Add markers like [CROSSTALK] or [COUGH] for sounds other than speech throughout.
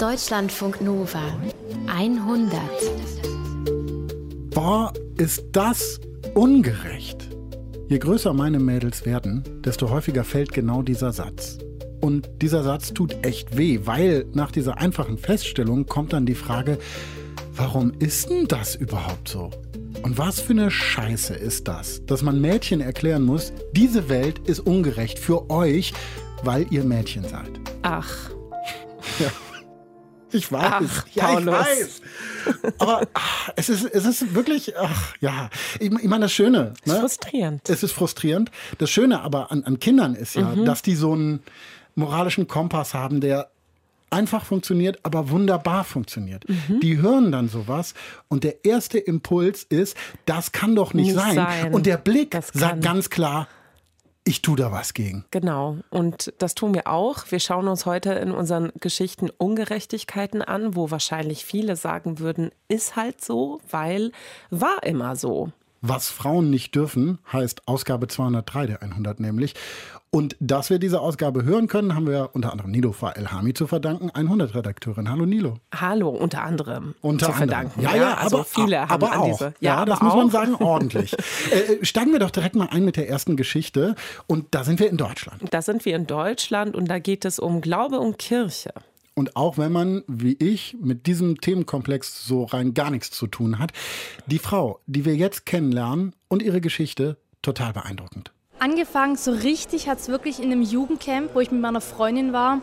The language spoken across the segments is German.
Deutschlandfunk Nova 100. Boah, ist das ungerecht. Je größer meine Mädels werden, desto häufiger fällt genau dieser Satz. Und dieser Satz tut echt weh, weil nach dieser einfachen Feststellung kommt dann die Frage, warum ist denn das überhaupt so? Und was für eine Scheiße ist das, dass man Mädchen erklären muss, diese Welt ist ungerecht für euch, weil ihr Mädchen seid. Ach. Ja. Ich weiß. Ach, ja, Paulus. ich weiß. Aber ach, es, ist, es ist wirklich, ach ja. Ich, ich meine, das Schöne. Ist Ne? frustrierend. Es ist frustrierend. Das Schöne aber an, an Kindern ist ja, dass die so einen moralischen Kompass haben, der einfach funktioniert, aber wunderbar funktioniert. Die hören dann sowas und der erste Impuls ist, das kann doch nicht, Nicht sein. sein. Und der Blick sagt ganz klar, ich tue da was gegen. Genau. Und das tun wir auch. Wir schauen uns heute in unseren Geschichten Ungerechtigkeiten an, wo wahrscheinlich viele sagen würden, ist halt so, weil war immer so. Was Frauen nicht dürfen, heißt Ausgabe 203 der 100 nämlich. Und dass wir diese Ausgabe hören können, haben wir unter anderem Nilofa Elhami zu verdanken, 100-Redakteurin. Hallo Nilo. Hallo, unter anderem Unter zu anderem. verdanken. Ja, ja, also aber, viele haben aber auch. diese. Ja, das aber muss man auch. sagen, ordentlich. [LAUGHS] äh, steigen wir doch direkt mal ein mit der ersten Geschichte. Und da sind wir in Deutschland. Da sind wir in Deutschland und da geht es um Glaube und Kirche. Und auch wenn man, wie ich, mit diesem Themenkomplex so rein gar nichts zu tun hat, die Frau, die wir jetzt kennenlernen und ihre Geschichte, total beeindruckend. Angefangen so richtig hat es wirklich in einem Jugendcamp, wo ich mit meiner Freundin war.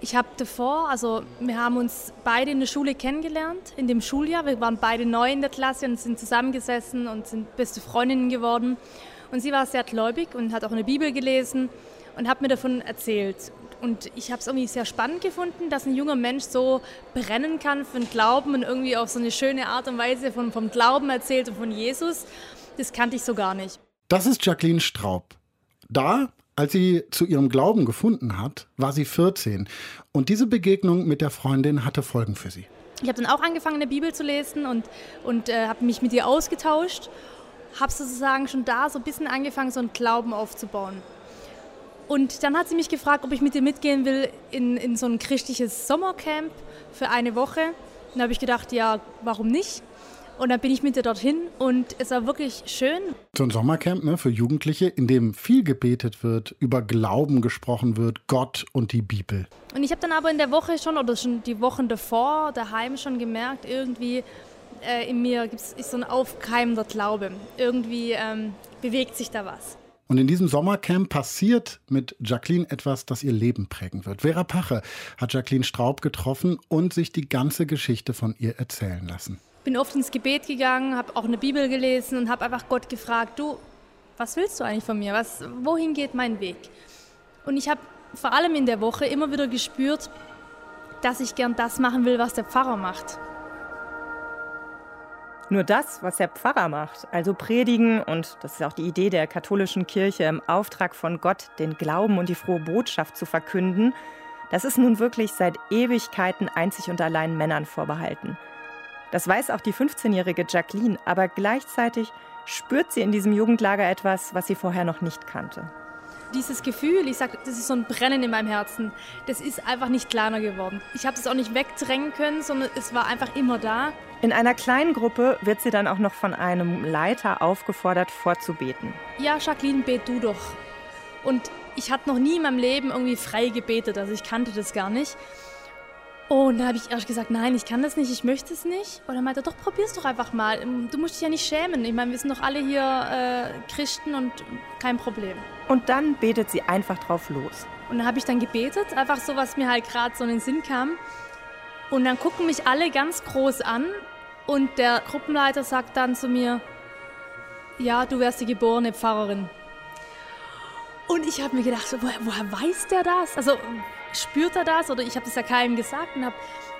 Ich habe davor, also wir haben uns beide in der Schule kennengelernt, in dem Schuljahr. Wir waren beide neu in der Klasse und sind zusammengesessen und sind beste Freundinnen geworden. Und sie war sehr gläubig und hat auch eine Bibel gelesen und hat mir davon erzählt. Und ich habe es irgendwie sehr spannend gefunden, dass ein junger Mensch so brennen kann für den Glauben und irgendwie auf so eine schöne Art und Weise von, vom Glauben erzählt und von Jesus. Das kannte ich so gar nicht. Das ist Jacqueline Straub. Da, als sie zu ihrem Glauben gefunden hat, war sie 14. Und diese Begegnung mit der Freundin hatte Folgen für sie. Ich habe dann auch angefangen, eine Bibel zu lesen und, und äh, habe mich mit ihr ausgetauscht. Habe sozusagen schon da so ein bisschen angefangen, so einen Glauben aufzubauen. Und dann hat sie mich gefragt, ob ich mit ihr mitgehen will in, in so ein christliches Sommercamp für eine Woche. Und da habe ich gedacht, ja, warum nicht? Und dann bin ich mit ihr dorthin und es war wirklich schön. So ein Sommercamp ne, für Jugendliche, in dem viel gebetet wird, über Glauben gesprochen wird, Gott und die Bibel. Und ich habe dann aber in der Woche schon oder schon die Wochen davor daheim schon gemerkt, irgendwie äh, in mir gibt's, ist so ein aufkeimender Glaube. Irgendwie ähm, bewegt sich da was. Und in diesem Sommercamp passiert mit Jacqueline etwas, das ihr Leben prägen wird. Vera Pache hat Jacqueline Straub getroffen und sich die ganze Geschichte von ihr erzählen lassen. Bin oft ins Gebet gegangen, habe auch eine Bibel gelesen und habe einfach Gott gefragt, du, was willst du eigentlich von mir? Was, wohin geht mein Weg? Und ich habe vor allem in der Woche immer wieder gespürt, dass ich gern das machen will, was der Pfarrer macht. Nur das, was der Pfarrer macht, also predigen, und das ist auch die Idee der katholischen Kirche, im Auftrag von Gott den Glauben und die frohe Botschaft zu verkünden, das ist nun wirklich seit Ewigkeiten einzig und allein Männern vorbehalten. Das weiß auch die 15-jährige Jacqueline, aber gleichzeitig spürt sie in diesem Jugendlager etwas, was sie vorher noch nicht kannte. Dieses Gefühl, ich sag, das ist so ein Brennen in meinem Herzen, das ist einfach nicht kleiner geworden. Ich habe das auch nicht wegdrängen können, sondern es war einfach immer da. In einer kleinen Gruppe wird sie dann auch noch von einem Leiter aufgefordert, vorzubeten. Ja, Jacqueline, bet du doch. Und ich hatte noch nie in meinem Leben irgendwie frei gebetet, also ich kannte das gar nicht. Und dann habe ich erst gesagt, nein, ich kann das nicht, ich möchte es nicht. Und dann meinte er, doch, probier's doch einfach mal. Du musst dich ja nicht schämen. Ich meine, wir sind doch alle hier äh, Christen und kein Problem. Und dann betet sie einfach drauf los. Und dann habe ich dann gebetet, einfach so, was mir halt gerade so in den Sinn kam. Und dann gucken mich alle ganz groß an und der Gruppenleiter sagt dann zu mir, ja, du wärst die geborene Pfarrerin. Und ich habe mir gedacht, woher, woher weiß der das? Also spürt er das? Oder ich habe das ja keinem gesagt und habe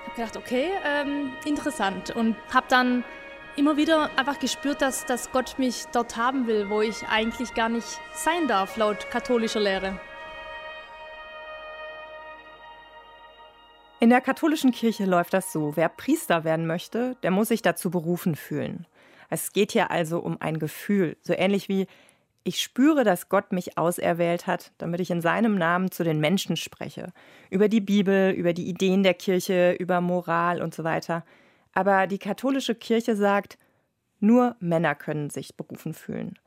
hab gedacht, okay, ähm, interessant. Und habe dann immer wieder einfach gespürt, dass, dass Gott mich dort haben will, wo ich eigentlich gar nicht sein darf, laut katholischer Lehre. In der katholischen Kirche läuft das so. Wer Priester werden möchte, der muss sich dazu berufen fühlen. Es geht hier also um ein Gefühl, so ähnlich wie Ich spüre, dass Gott mich auserwählt hat, damit ich in seinem Namen zu den Menschen spreche. Über die Bibel, über die Ideen der Kirche, über Moral und so weiter. Aber die katholische Kirche sagt, nur Männer können sich berufen fühlen.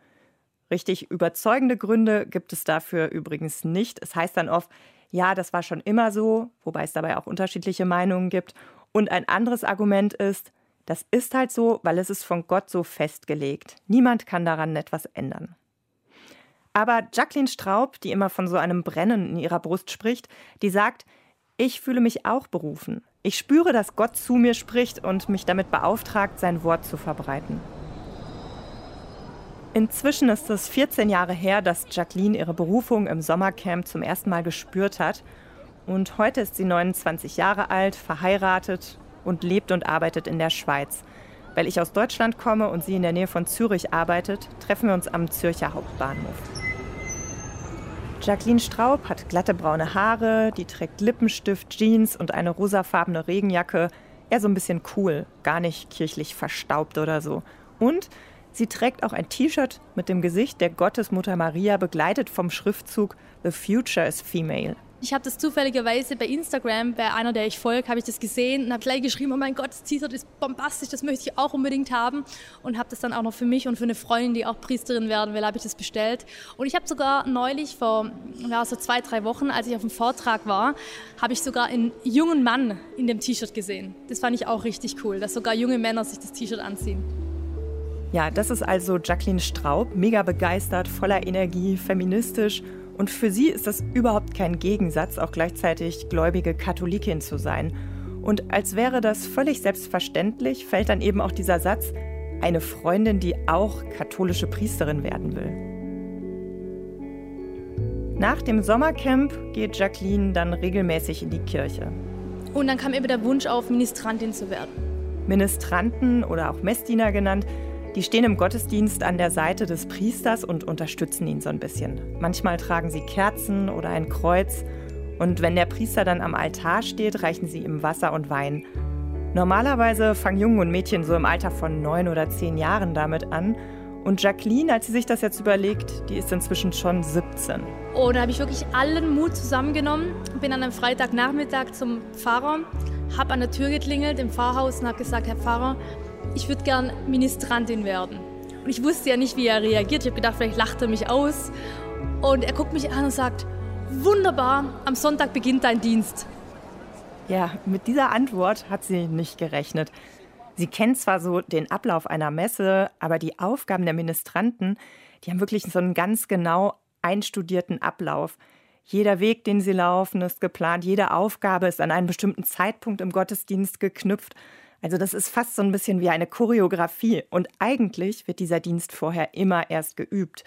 Richtig überzeugende Gründe gibt es dafür übrigens nicht. Es heißt dann oft, ja, das war schon immer so, wobei es dabei auch unterschiedliche Meinungen gibt. Und ein anderes Argument ist, das ist halt so, weil es ist von Gott so festgelegt. Niemand kann daran etwas ändern. Aber Jacqueline Straub, die immer von so einem Brennen in ihrer Brust spricht, die sagt, ich fühle mich auch berufen. Ich spüre, dass Gott zu mir spricht und mich damit beauftragt, sein Wort zu verbreiten. Inzwischen ist es 14 Jahre her, dass Jacqueline ihre Berufung im Sommercamp zum ersten Mal gespürt hat. Und heute ist sie 29 Jahre alt, verheiratet und lebt und arbeitet in der Schweiz. Weil ich aus Deutschland komme und sie in der Nähe von Zürich arbeitet, treffen wir uns am Zürcher Hauptbahnhof. Jacqueline Straub hat glatte braune Haare, die trägt Lippenstift, Jeans und eine rosafarbene Regenjacke. Eher so ein bisschen cool, gar nicht kirchlich verstaubt oder so. Und sie trägt auch ein T-Shirt mit dem Gesicht der Gottesmutter Maria, begleitet vom Schriftzug The Future is Female. Ich habe das zufälligerweise bei Instagram, bei einer, der ich folge, habe ich das gesehen und habe gleich geschrieben, oh mein Gott, das T-Shirt ist bombastisch, das möchte ich auch unbedingt haben. Und habe das dann auch noch für mich und für eine Freundin, die auch Priesterin werden will, habe ich das bestellt. Und ich habe sogar neulich, vor ja, so zwei, drei Wochen, als ich auf dem Vortrag war, habe ich sogar einen jungen Mann in dem T-Shirt gesehen. Das fand ich auch richtig cool, dass sogar junge Männer sich das T-Shirt anziehen. Ja, das ist also Jacqueline Straub, mega begeistert, voller Energie, feministisch und für sie ist das überhaupt kein Gegensatz, auch gleichzeitig gläubige Katholikin zu sein. Und als wäre das völlig selbstverständlich, fällt dann eben auch dieser Satz, eine Freundin, die auch katholische Priesterin werden will. Nach dem Sommercamp geht Jacqueline dann regelmäßig in die Kirche. Und dann kam eben der Wunsch auf, Ministrantin zu werden. Ministranten oder auch Messdiener genannt, die stehen im Gottesdienst an der Seite des Priesters und unterstützen ihn so ein bisschen. Manchmal tragen sie Kerzen oder ein Kreuz. Und wenn der Priester dann am Altar steht, reichen sie ihm Wasser und Wein. Normalerweise fangen Jungen und Mädchen so im Alter von neun oder zehn Jahren damit an. Und Jacqueline, als sie sich das jetzt überlegt, die ist inzwischen schon 17. Oh, da habe ich wirklich allen Mut zusammengenommen. Bin an einem Freitagnachmittag zum Pfarrer, habe an der Tür geklingelt im Pfarrhaus und habe gesagt, Herr Pfarrer, ich würde gern Ministrantin werden. Und ich wusste ja nicht, wie er reagiert. Ich habe gedacht, vielleicht lacht er mich aus. Und er guckt mich an und sagt, wunderbar, am Sonntag beginnt dein Dienst. Ja, mit dieser Antwort hat sie nicht gerechnet. Sie kennt zwar so den Ablauf einer Messe, aber die Aufgaben der Ministranten, die haben wirklich so einen ganz genau einstudierten Ablauf. Jeder Weg, den sie laufen, ist geplant, jede Aufgabe ist an einen bestimmten Zeitpunkt im Gottesdienst geknüpft. Also das ist fast so ein bisschen wie eine Choreografie und eigentlich wird dieser Dienst vorher immer erst geübt.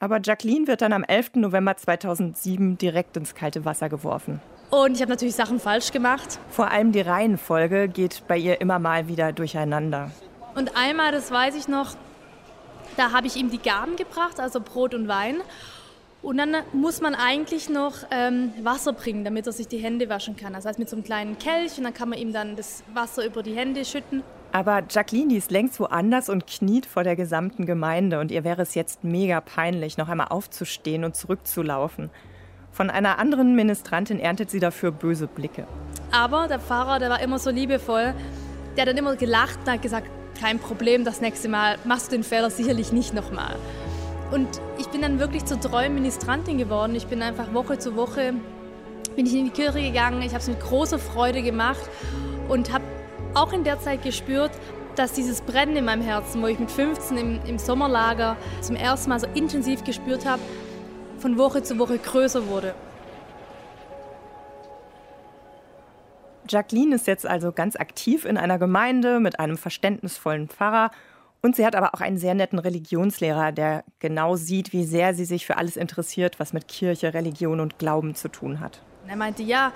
Aber Jacqueline wird dann am 11. November 2007 direkt ins kalte Wasser geworfen. Und ich habe natürlich Sachen falsch gemacht. Vor allem die Reihenfolge geht bei ihr immer mal wieder durcheinander. Und einmal, das weiß ich noch, da habe ich ihm die Gaben gebracht, also Brot und Wein. Und dann muss man eigentlich noch ähm, Wasser bringen, damit er sich die Hände waschen kann. Das heißt mit so einem kleinen Kelch und dann kann man ihm dann das Wasser über die Hände schütten. Aber Jacqueline, ist längst woanders und kniet vor der gesamten Gemeinde und ihr wäre es jetzt mega peinlich, noch einmal aufzustehen und zurückzulaufen. Von einer anderen Ministrantin erntet sie dafür böse Blicke. Aber der Pfarrer, der war immer so liebevoll, der hat dann immer gelacht und hat gesagt, kein Problem, das nächste Mal machst du den Fehler sicherlich nicht nochmal. Und ich bin dann wirklich zur treuen Ministrantin geworden. Ich bin einfach Woche zu Woche bin ich in die Kirche gegangen. Ich habe es mit großer Freude gemacht und habe auch in der Zeit gespürt, dass dieses Brennen in meinem Herzen, wo ich mit 15 im, im Sommerlager zum ersten Mal so intensiv gespürt habe, von Woche zu Woche größer wurde. Jacqueline ist jetzt also ganz aktiv in einer Gemeinde mit einem verständnisvollen Pfarrer und sie hat aber auch einen sehr netten Religionslehrer, der genau sieht, wie sehr sie sich für alles interessiert, was mit Kirche, Religion und Glauben zu tun hat. Und er meinte, ja,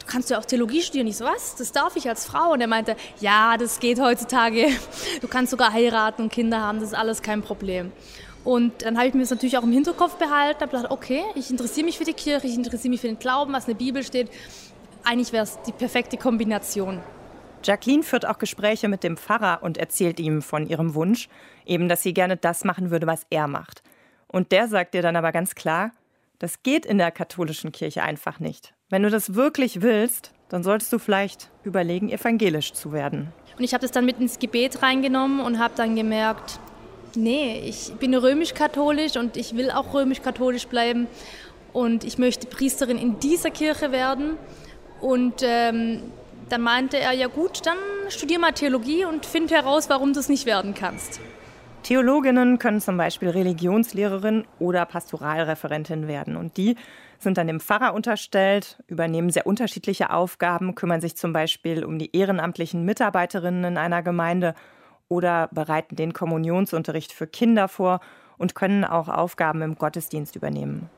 du kannst ja auch Theologie studieren. Ich so, was? Das darf ich als Frau? Und er meinte, ja, das geht heutzutage. Du kannst sogar heiraten und Kinder haben, das ist alles kein Problem. Und dann habe ich mir das natürlich auch im Hinterkopf behalten, habe gedacht, okay, ich interessiere mich für die Kirche, ich interessiere mich für den Glauben, was in der Bibel steht. Eigentlich wäre es die perfekte Kombination. Jacqueline führt auch Gespräche mit dem Pfarrer und erzählt ihm von ihrem Wunsch, eben dass sie gerne das machen würde, was er macht. Und der sagt dir dann aber ganz klar, das geht in der katholischen Kirche einfach nicht. Wenn du das wirklich willst, dann solltest du vielleicht überlegen, evangelisch zu werden. Und ich habe das dann mit ins Gebet reingenommen und habe dann gemerkt, nee, ich bin römisch-katholisch und ich will auch römisch-katholisch bleiben. Und ich möchte Priesterin in dieser Kirche werden. Und ähm, dann meinte er, ja gut, dann studier mal Theologie und find heraus, warum du es nicht werden kannst. Theologinnen können zum Beispiel Religionslehrerin oder Pastoralreferentin werden. Und die sind dann dem Pfarrer unterstellt, übernehmen sehr unterschiedliche Aufgaben, kümmern sich zum Beispiel um die ehrenamtlichen Mitarbeiterinnen in einer Gemeinde oder bereiten den Kommunionsunterricht für Kinder vor und können auch Aufgaben im Gottesdienst übernehmen.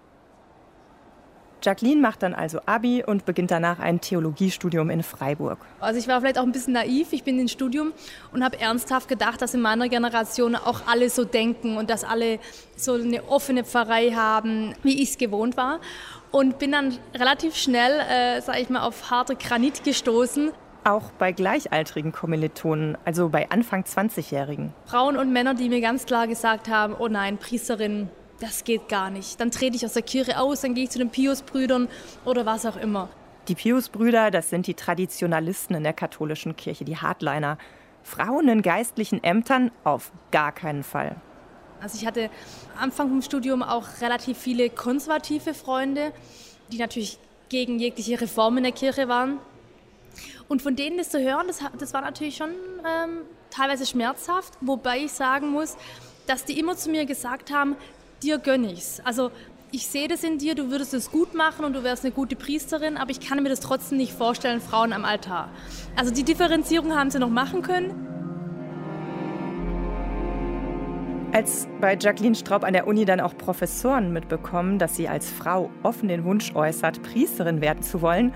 Jacqueline macht dann also Abi und beginnt danach ein Theologiestudium in Freiburg. Also ich war vielleicht auch ein bisschen naiv. Ich bin ins Studium und habe ernsthaft gedacht, dass in meiner Generation auch alle so denken und dass alle so eine offene Pfarrei haben, wie ich es gewohnt war. Und bin dann relativ schnell, äh, sage ich mal, auf harte Granit gestoßen. Auch bei gleichaltrigen Kommilitonen, also bei Anfang 20-Jährigen. Frauen und Männer, die mir ganz klar gesagt haben, oh nein, Priesterin, das geht gar nicht. Dann trete ich aus der Kirche aus, dann gehe ich zu den Pius-Brüdern oder was auch immer. Die Pius-Brüder, das sind die Traditionalisten in der katholischen Kirche, die Hardliner. Frauen in geistlichen Ämtern auf gar keinen Fall. Also ich hatte Anfang vom Studium auch relativ viele konservative Freunde, die natürlich gegen jegliche Reform in der Kirche waren. Und von denen das zu hören, das, das war natürlich schon ähm, teilweise schmerzhaft, wobei ich sagen muss, dass die immer zu mir gesagt haben, dir gönne ich's. Also ich sehe das in dir, du würdest es gut machen und du wärst eine gute Priesterin, aber ich kann mir das trotzdem nicht vorstellen, Frauen am Altar. Also die Differenzierung haben sie noch machen können. Als bei Jacqueline Straub an der Uni dann auch Professoren mitbekommen, dass sie als Frau offen den Wunsch äußert, Priesterin werden zu wollen,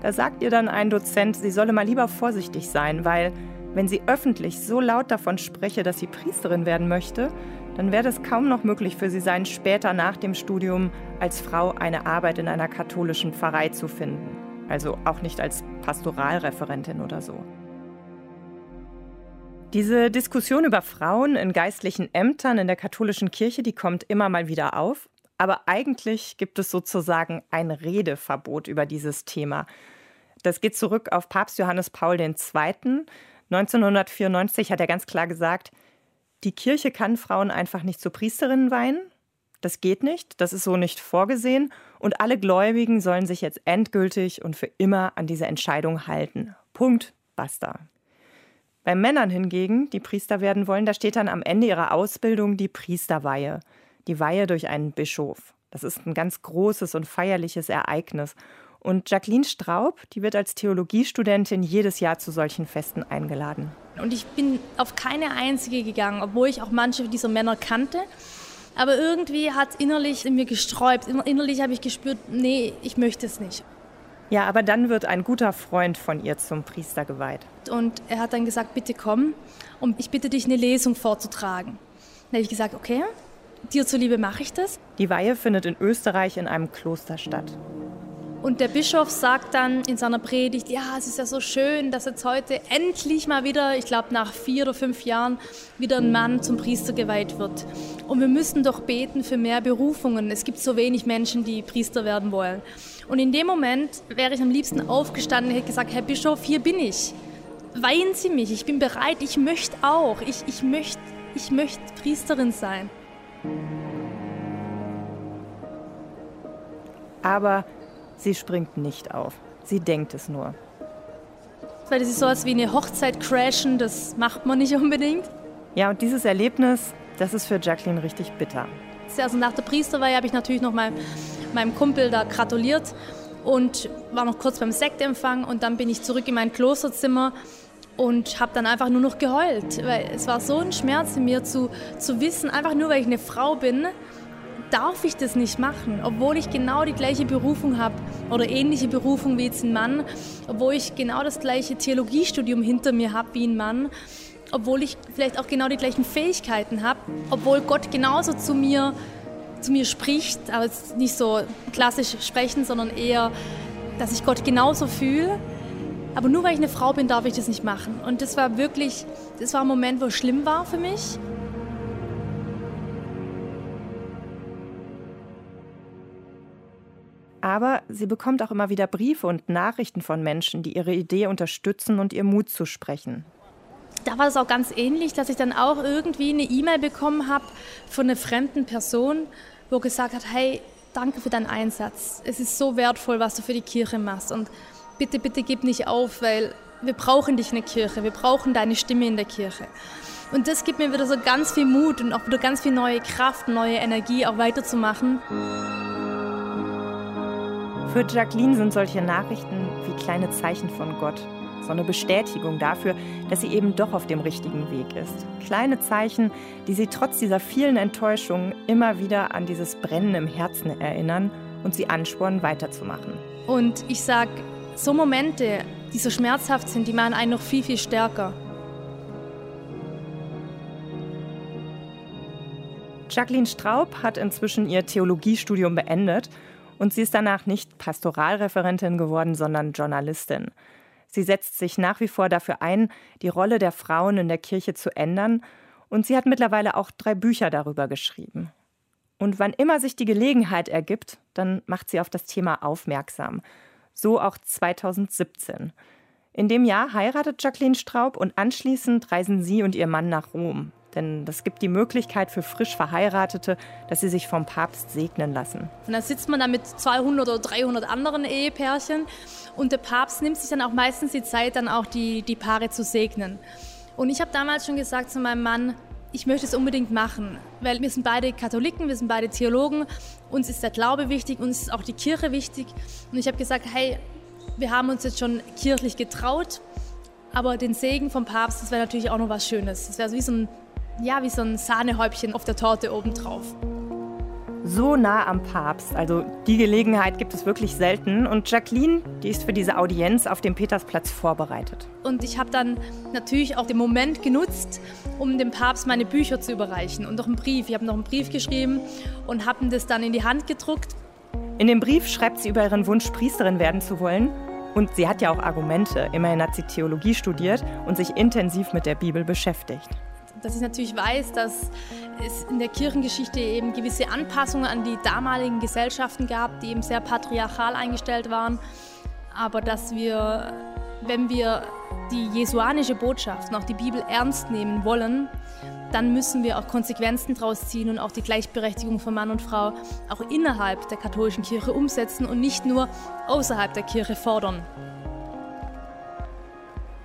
da sagt ihr dann ein Dozent, sie solle mal lieber vorsichtig sein, weil wenn sie öffentlich so laut davon spreche, dass sie Priesterin werden möchte, dann werde es kaum noch möglich für sie sein, später nach dem Studium als Frau eine Arbeit in einer katholischen Pfarrei zu finden. Also auch nicht als Pastoralreferentin oder so. Diese Diskussion über Frauen in geistlichen Ämtern in der katholischen Kirche, die kommt immer mal wieder auf. Aber eigentlich gibt es sozusagen ein Redeverbot über dieses Thema. Das geht zurück auf Papst Johannes Paul II. 1994 hat er ganz klar gesagt, die Kirche kann Frauen einfach nicht zu Priesterinnen weihen. Das geht nicht, das ist so nicht vorgesehen. Und alle Gläubigen sollen sich jetzt endgültig und für immer an diese Entscheidung halten. Punkt, basta. Bei Männern hingegen, die Priester werden wollen, da steht dann am Ende ihrer Ausbildung die Priesterweihe. Die Weihe durch einen Bischof. Das ist ein ganz großes und feierliches Ereignis. Und Jacqueline Straub, die wird als Theologiestudentin jedes Jahr zu solchen Festen eingeladen. Und ich bin auf keine einzige gegangen, obwohl ich auch manche dieser Männer kannte. Aber irgendwie hat es innerlich in mir gesträubt. Innerlich habe ich gespürt, nee, ich möchte es nicht. Ja, aber dann wird ein guter Freund von ihr zum Priester geweiht. Und er hat dann gesagt, bitte komm und ich bitte dich, eine Lesung vorzutragen. Dann habe ich gesagt, okay, dir zuliebe mache ich das. Die Weihe findet in Österreich in einem Kloster statt. Und der Bischof sagt dann in seiner Predigt, ja, es ist ja so schön, dass jetzt heute endlich mal wieder, ich glaube nach vier oder fünf Jahren, wieder ein Mann zum Priester geweiht wird. Und wir müssen doch beten für mehr Berufungen. Es gibt so wenig Menschen, die Priester werden wollen. Und in dem Moment wäre ich am liebsten aufgestanden und hätte gesagt, Herr Bischof, hier bin ich. Weihen Sie mich, ich bin bereit, ich möchte auch, ich, ich möchte ich möcht Priesterin sein. Aber Sie springt nicht auf. Sie denkt es nur. Weil das ist so als wie eine Hochzeit crashen, das macht man nicht unbedingt. Ja, und dieses Erlebnis, das ist für Jacqueline richtig bitter. Also nach der Priesterweihe habe ich natürlich noch mal meinem Kumpel da gratuliert und war noch kurz beim Sektempfang und dann bin ich zurück in mein Klosterzimmer und habe dann einfach nur noch geheult, weil es war so ein Schmerz in mir zu, zu wissen, einfach nur weil ich eine Frau bin, darf ich das nicht machen, obwohl ich genau die gleiche Berufung habe oder ähnliche Berufung wie jetzt ein Mann, obwohl ich genau das gleiche Theologiestudium hinter mir habe wie ein Mann, obwohl ich vielleicht auch genau die gleichen Fähigkeiten habe, obwohl Gott genauso zu mir, zu mir spricht, aber nicht so klassisch sprechen, sondern eher, dass ich Gott genauso fühle. Aber nur weil ich eine Frau bin, darf ich das nicht machen. Und das war wirklich, das war ein Moment, wo es schlimm war für mich. Aber sie bekommt auch immer wieder Briefe und Nachrichten von Menschen, die ihre Idee unterstützen und ihr Mut zu sprechen. Da war es auch ganz ähnlich, dass ich dann auch irgendwie eine E-Mail bekommen habe von einer fremden Person, wo gesagt hat, hey, danke für deinen Einsatz. Es ist so wertvoll, was du für die Kirche machst. Und bitte, bitte gib nicht auf, weil wir brauchen dich in der Kirche, wir brauchen deine Stimme in der Kirche. Und das gibt mir wieder so ganz viel Mut und auch wieder ganz viel neue Kraft, neue Energie, auch weiterzumachen. Für Jacqueline sind solche Nachrichten wie kleine Zeichen von Gott. So eine Bestätigung dafür, dass sie eben doch auf dem richtigen Weg ist. Kleine Zeichen, die sie trotz dieser vielen Enttäuschungen immer wieder an dieses Brennen im Herzen erinnern und sie anspornen, weiterzumachen. Und ich sage, so Momente, die so schmerzhaft sind, die machen einen noch viel, viel stärker. Jacqueline Straub hat inzwischen ihr Theologiestudium beendet und sie ist danach nicht Pastoralreferentin geworden, sondern Journalistin. Sie setzt sich nach wie vor dafür ein, die Rolle der Frauen in der Kirche zu ändern und sie hat mittlerweile auch drei Bücher darüber geschrieben. Und wann immer sich die Gelegenheit ergibt, dann macht sie auf das Thema aufmerksam. So auch 2017. In dem Jahr heiratet Jacqueline Straub und anschließend reisen sie und ihr Mann nach Rom. Denn das gibt die Möglichkeit für frisch Verheiratete, dass sie sich vom Papst segnen lassen. Und da sitzt man dann mit 200 oder 300 anderen Ehepärchen und der Papst nimmt sich dann auch meistens die Zeit, dann auch die, die Paare zu segnen. Und ich habe damals schon gesagt zu meinem Mann, ich möchte es unbedingt machen, weil wir sind beide Katholiken, wir sind beide Theologen, uns ist der Glaube wichtig, uns ist auch die Kirche wichtig. Und ich habe gesagt, hey, wir haben uns jetzt schon kirchlich getraut, aber den Segen vom Papst, das wäre natürlich auch noch was Schönes. Das wäre wie so ein ja, wie so ein Sahnehäubchen auf der Torte obendrauf. So nah am Papst, also die Gelegenheit gibt es wirklich selten. Und Jacqueline, die ist für diese Audienz auf dem Petersplatz vorbereitet. Und ich habe dann natürlich auch den Moment genutzt, um dem Papst meine Bücher zu überreichen und noch einen Brief. Ich habe noch einen Brief geschrieben und habe das dann in die Hand gedruckt. In dem Brief schreibt sie über ihren Wunsch, Priesterin werden zu wollen. Und sie hat ja auch Argumente. Immerhin hat sie Theologie studiert und sich intensiv mit der Bibel beschäftigt dass ich natürlich weiß, dass es in der Kirchengeschichte eben gewisse Anpassungen an die damaligen Gesellschaften gab, die eben sehr patriarchal eingestellt waren, aber dass wir, wenn wir die jesuanische Botschaft und auch die Bibel ernst nehmen wollen, dann müssen wir auch Konsequenzen daraus ziehen und auch die Gleichberechtigung von Mann und Frau auch innerhalb der katholischen Kirche umsetzen und nicht nur außerhalb der Kirche fordern.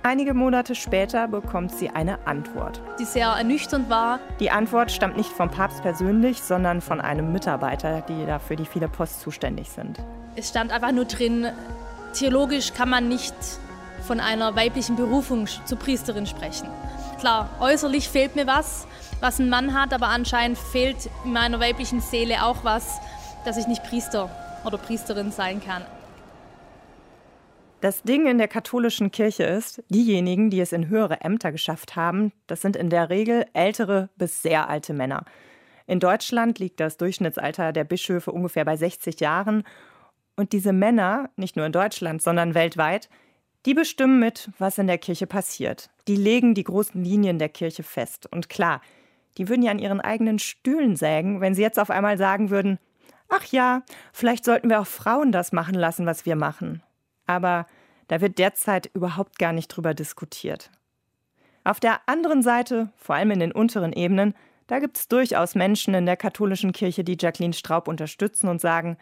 Einige Monate später bekommt sie eine Antwort. Die sehr ernüchternd war. Die Antwort stammt nicht vom Papst persönlich, sondern von einem Mitarbeiter, die da für die viele Post zuständig sind. Es stand einfach nur drin, theologisch kann man nicht von einer weiblichen Berufung zur Priesterin sprechen. Klar, äußerlich fehlt mir was, was ein Mann hat, aber anscheinend fehlt in meiner weiblichen Seele auch was, dass ich nicht Priester oder Priesterin sein kann. Das Ding in der katholischen Kirche ist, diejenigen, die es in höhere Ämter geschafft haben, das sind in der Regel ältere bis sehr alte Männer. In Deutschland liegt das Durchschnittsalter der Bischöfe ungefähr bei 60 Jahren. Und diese Männer, nicht nur in Deutschland, sondern weltweit, die bestimmen mit, was in der Kirche passiert. Die legen die großen Linien der Kirche fest. Und klar, die würden ja an ihren eigenen Stühlen sägen, wenn sie jetzt auf einmal sagen würden, ach ja, vielleicht sollten wir auch Frauen das machen lassen, was wir machen aber da wird derzeit überhaupt gar nicht drüber diskutiert. Auf der anderen Seite, vor allem in den unteren Ebenen, da gibt es durchaus Menschen in der katholischen Kirche, die Jacqueline Straub unterstützen und sagen,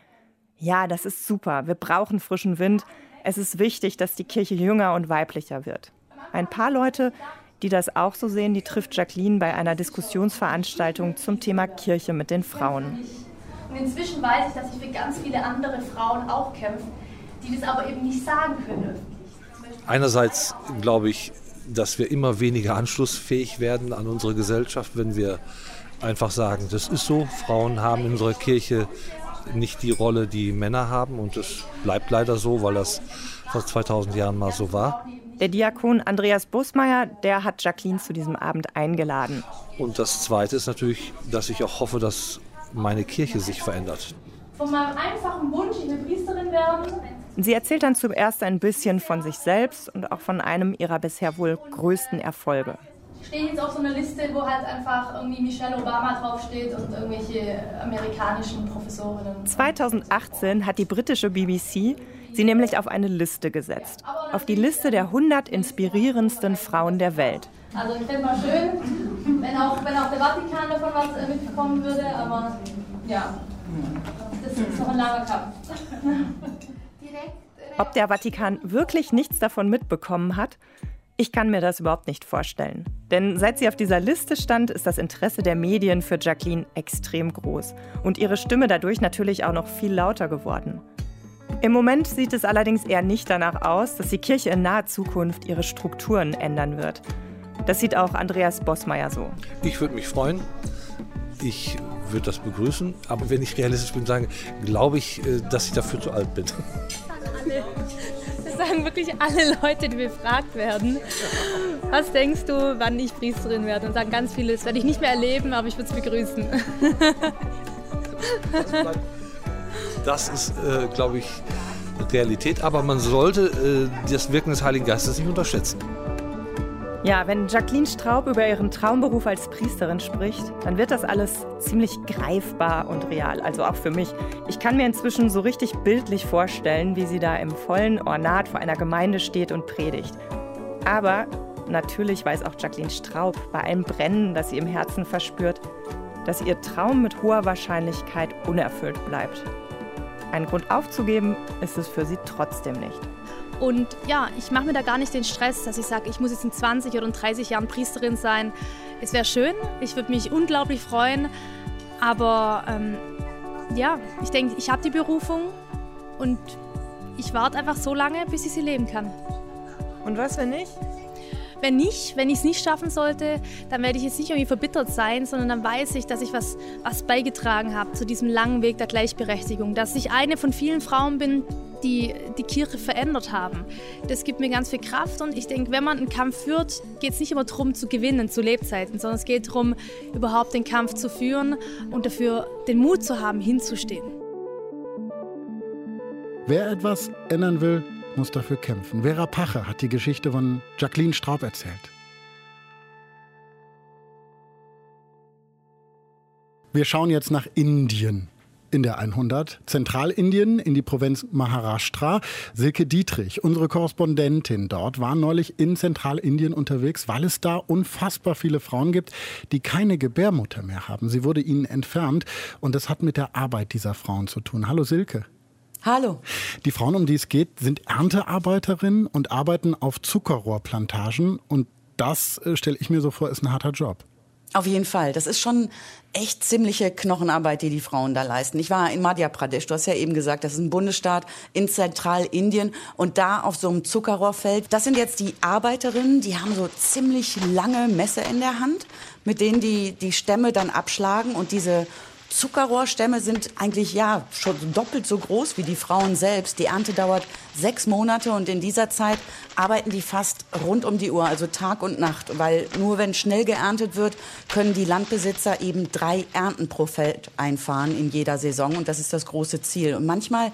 ja, das ist super, wir brauchen frischen Wind, es ist wichtig, dass die Kirche jünger und weiblicher wird. Ein paar Leute, die das auch so sehen, die trifft Jacqueline bei einer Diskussionsveranstaltung zum Thema Kirche mit den Frauen. Und inzwischen weiß ich, dass ich für ganz viele andere Frauen auch kämpfe, die das aber eben nicht sagen können Einerseits glaube ich, dass wir immer weniger anschlussfähig werden an unsere Gesellschaft, wenn wir einfach sagen, das ist so, Frauen haben in unserer Kirche nicht die Rolle, die Männer haben und es bleibt leider so, weil das vor 2000 Jahren mal so war. Der Diakon Andreas Busmeier, der hat Jacqueline zu diesem Abend eingeladen. Und das Zweite ist natürlich, dass ich auch hoffe, dass meine Kirche sich verändert. Von meinem einfachen Wunsch, ich will Priesterin werden, Sie erzählt dann zuerst ein bisschen von sich selbst und auch von einem ihrer bisher wohl größten Erfolge. stehe jetzt auf so einer Liste, wo halt einfach irgendwie Michelle Obama draufsteht und irgendwelche amerikanischen Professorinnen. 2018 hat die britische BBC sie nämlich auf eine Liste gesetzt. Auf die Liste der 100 inspirierendsten Frauen der Welt. Also ich fände mal schön, wenn auch, wenn auch der Vatikan davon was äh, mitbekommen würde, aber ja, das ist noch ein langer Kampf. [LAUGHS] Ob der Vatikan wirklich nichts davon mitbekommen hat, ich kann mir das überhaupt nicht vorstellen. Denn seit sie auf dieser Liste stand, ist das Interesse der Medien für Jacqueline extrem groß. Und ihre Stimme dadurch natürlich auch noch viel lauter geworden. Im Moment sieht es allerdings eher nicht danach aus, dass die Kirche in naher Zukunft ihre Strukturen ändern wird. Das sieht auch Andreas Bossmeier so. Ich würde mich freuen. Ich würde das begrüßen. Aber wenn ich realistisch bin, sagen, glaube ich, äh, dass ich dafür zu alt bin. Das sagen wirklich alle Leute, die befragt werden. Was denkst du, wann ich Priesterin werde? Und sagen ganz viele, das werde ich nicht mehr erleben, aber ich würde es begrüßen. Das ist, äh, glaube ich, Realität. Aber man sollte äh, das Wirken des Heiligen Geistes nicht unterschätzen. Ja, wenn Jacqueline Straub über ihren Traumberuf als Priesterin spricht, dann wird das alles ziemlich greifbar und real, also auch für mich. Ich kann mir inzwischen so richtig bildlich vorstellen, wie sie da im vollen Ornat vor einer Gemeinde steht und predigt. Aber natürlich weiß auch Jacqueline Straub bei allem Brennen, das sie im Herzen verspürt, dass ihr Traum mit hoher Wahrscheinlichkeit unerfüllt bleibt. Ein Grund aufzugeben ist es für sie trotzdem nicht. Und ja, ich mache mir da gar nicht den Stress, dass ich sage, ich muss jetzt in 20 oder in 30 Jahren Priesterin sein. Es wäre schön, ich würde mich unglaublich freuen, aber ähm, ja, ich denke, ich habe die Berufung und ich warte einfach so lange, bis ich sie leben kann. Und was, wenn nicht? Wenn nicht, wenn ich es nicht schaffen sollte, dann werde ich jetzt nicht irgendwie verbittert sein, sondern dann weiß ich, dass ich was, was beigetragen habe zu diesem langen Weg der Gleichberechtigung, dass ich eine von vielen Frauen bin, die die Kirche verändert haben. Das gibt mir ganz viel Kraft und ich denke, wenn man einen Kampf führt, geht es nicht immer darum zu gewinnen zu Lebzeiten, sondern es geht darum, überhaupt den Kampf zu führen und dafür den Mut zu haben, hinzustehen. Wer etwas ändern will, muss dafür kämpfen. Vera Pache hat die Geschichte von Jacqueline Straub erzählt. Wir schauen jetzt nach Indien in der 100. Zentralindien in die Provinz Maharashtra. Silke Dietrich, unsere Korrespondentin dort, war neulich in Zentralindien unterwegs, weil es da unfassbar viele Frauen gibt, die keine Gebärmutter mehr haben. Sie wurde ihnen entfernt und das hat mit der Arbeit dieser Frauen zu tun. Hallo Silke. Hallo. Die Frauen, um die es geht, sind Erntearbeiterinnen und arbeiten auf Zuckerrohrplantagen. Und das, äh, stelle ich mir so vor, ist ein harter Job. Auf jeden Fall. Das ist schon echt ziemliche Knochenarbeit, die die Frauen da leisten. Ich war in Madhya Pradesh, du hast ja eben gesagt, das ist ein Bundesstaat in Zentralindien und da auf so einem Zuckerrohrfeld. Das sind jetzt die Arbeiterinnen, die haben so ziemlich lange Messer in der Hand, mit denen die die Stämme dann abschlagen und diese Zuckerrohrstämme sind eigentlich ja schon doppelt so groß wie die Frauen selbst. Die Ernte dauert sechs Monate und in dieser Zeit arbeiten die fast rund um die Uhr, also Tag und Nacht, weil nur wenn schnell geerntet wird, können die Landbesitzer eben drei Ernten pro Feld einfahren in jeder Saison und das ist das große Ziel. Und manchmal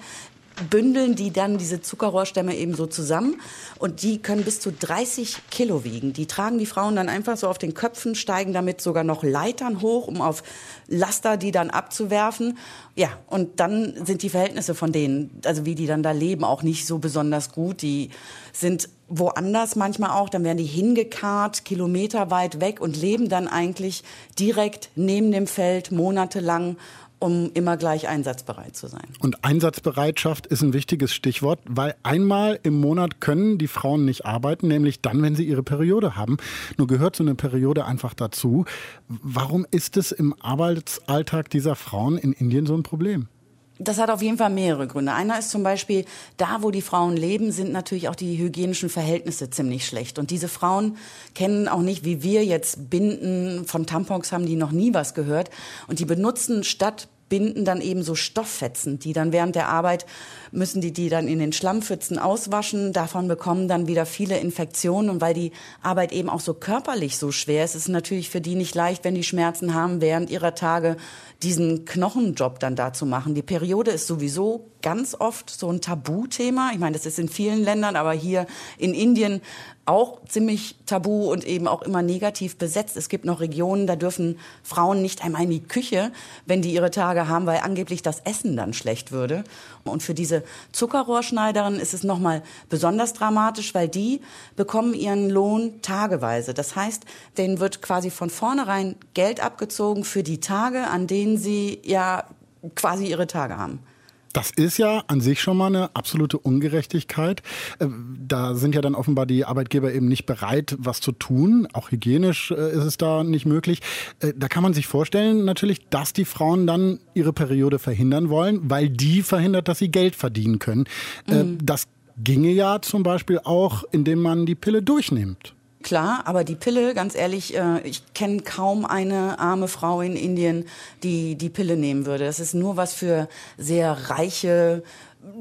bündeln die dann diese Zuckerrohrstämme eben so zusammen und die können bis zu 30 Kilo wiegen. Die tragen die Frauen dann einfach so auf den Köpfen, steigen damit sogar noch Leitern hoch, um auf Laster die dann abzuwerfen. Ja, und dann sind die Verhältnisse von denen, also wie die dann da leben, auch nicht so besonders gut. Die sind woanders manchmal auch, dann werden die hingekarrt, kilometerweit weg und leben dann eigentlich direkt neben dem Feld monatelang um immer gleich einsatzbereit zu sein. Und Einsatzbereitschaft ist ein wichtiges Stichwort, weil einmal im Monat können die Frauen nicht arbeiten, nämlich dann, wenn sie ihre Periode haben. Nur gehört so eine Periode einfach dazu. Warum ist es im Arbeitsalltag dieser Frauen in Indien so ein Problem? Das hat auf jeden Fall mehrere Gründe. Einer ist zum Beispiel, da wo die Frauen leben, sind natürlich auch die hygienischen Verhältnisse ziemlich schlecht. Und diese Frauen kennen auch nicht, wie wir jetzt Binden, von Tampons haben die noch nie was gehört. Und die benutzen statt Binden dann eben so Stofffetzen, die dann während der Arbeit müssen die die dann in den Schlammpfützen auswaschen. Davon bekommen dann wieder viele Infektionen. Und weil die Arbeit eben auch so körperlich so schwer ist, ist es natürlich für die nicht leicht, wenn die Schmerzen haben, während ihrer Tage diesen Knochenjob dann da zu machen. Die Periode ist sowieso ganz oft so ein Tabuthema. Ich meine, das ist in vielen Ländern, aber hier in Indien auch ziemlich tabu und eben auch immer negativ besetzt. Es gibt noch Regionen, da dürfen Frauen nicht einmal in die Küche, wenn die ihre Tage haben, weil angeblich das Essen dann schlecht würde. Und für diese Zuckerrohrschneiderin ist es nochmal besonders dramatisch, weil die bekommen ihren Lohn tageweise. Das heißt, denen wird quasi von vornherein Geld abgezogen für die Tage, an denen sie ja quasi ihre Tage haben. Das ist ja an sich schon mal eine absolute Ungerechtigkeit. Äh, da sind ja dann offenbar die Arbeitgeber eben nicht bereit, was zu tun. Auch hygienisch äh, ist es da nicht möglich. Äh, da kann man sich vorstellen natürlich, dass die Frauen dann ihre Periode verhindern wollen, weil die verhindert, dass sie Geld verdienen können. Mhm. Das ginge ja zum Beispiel auch, indem man die Pille durchnimmt. Klar, aber die Pille, ganz ehrlich, äh, ich kenne kaum eine arme Frau in Indien, die die Pille nehmen würde. Das ist nur was für sehr reiche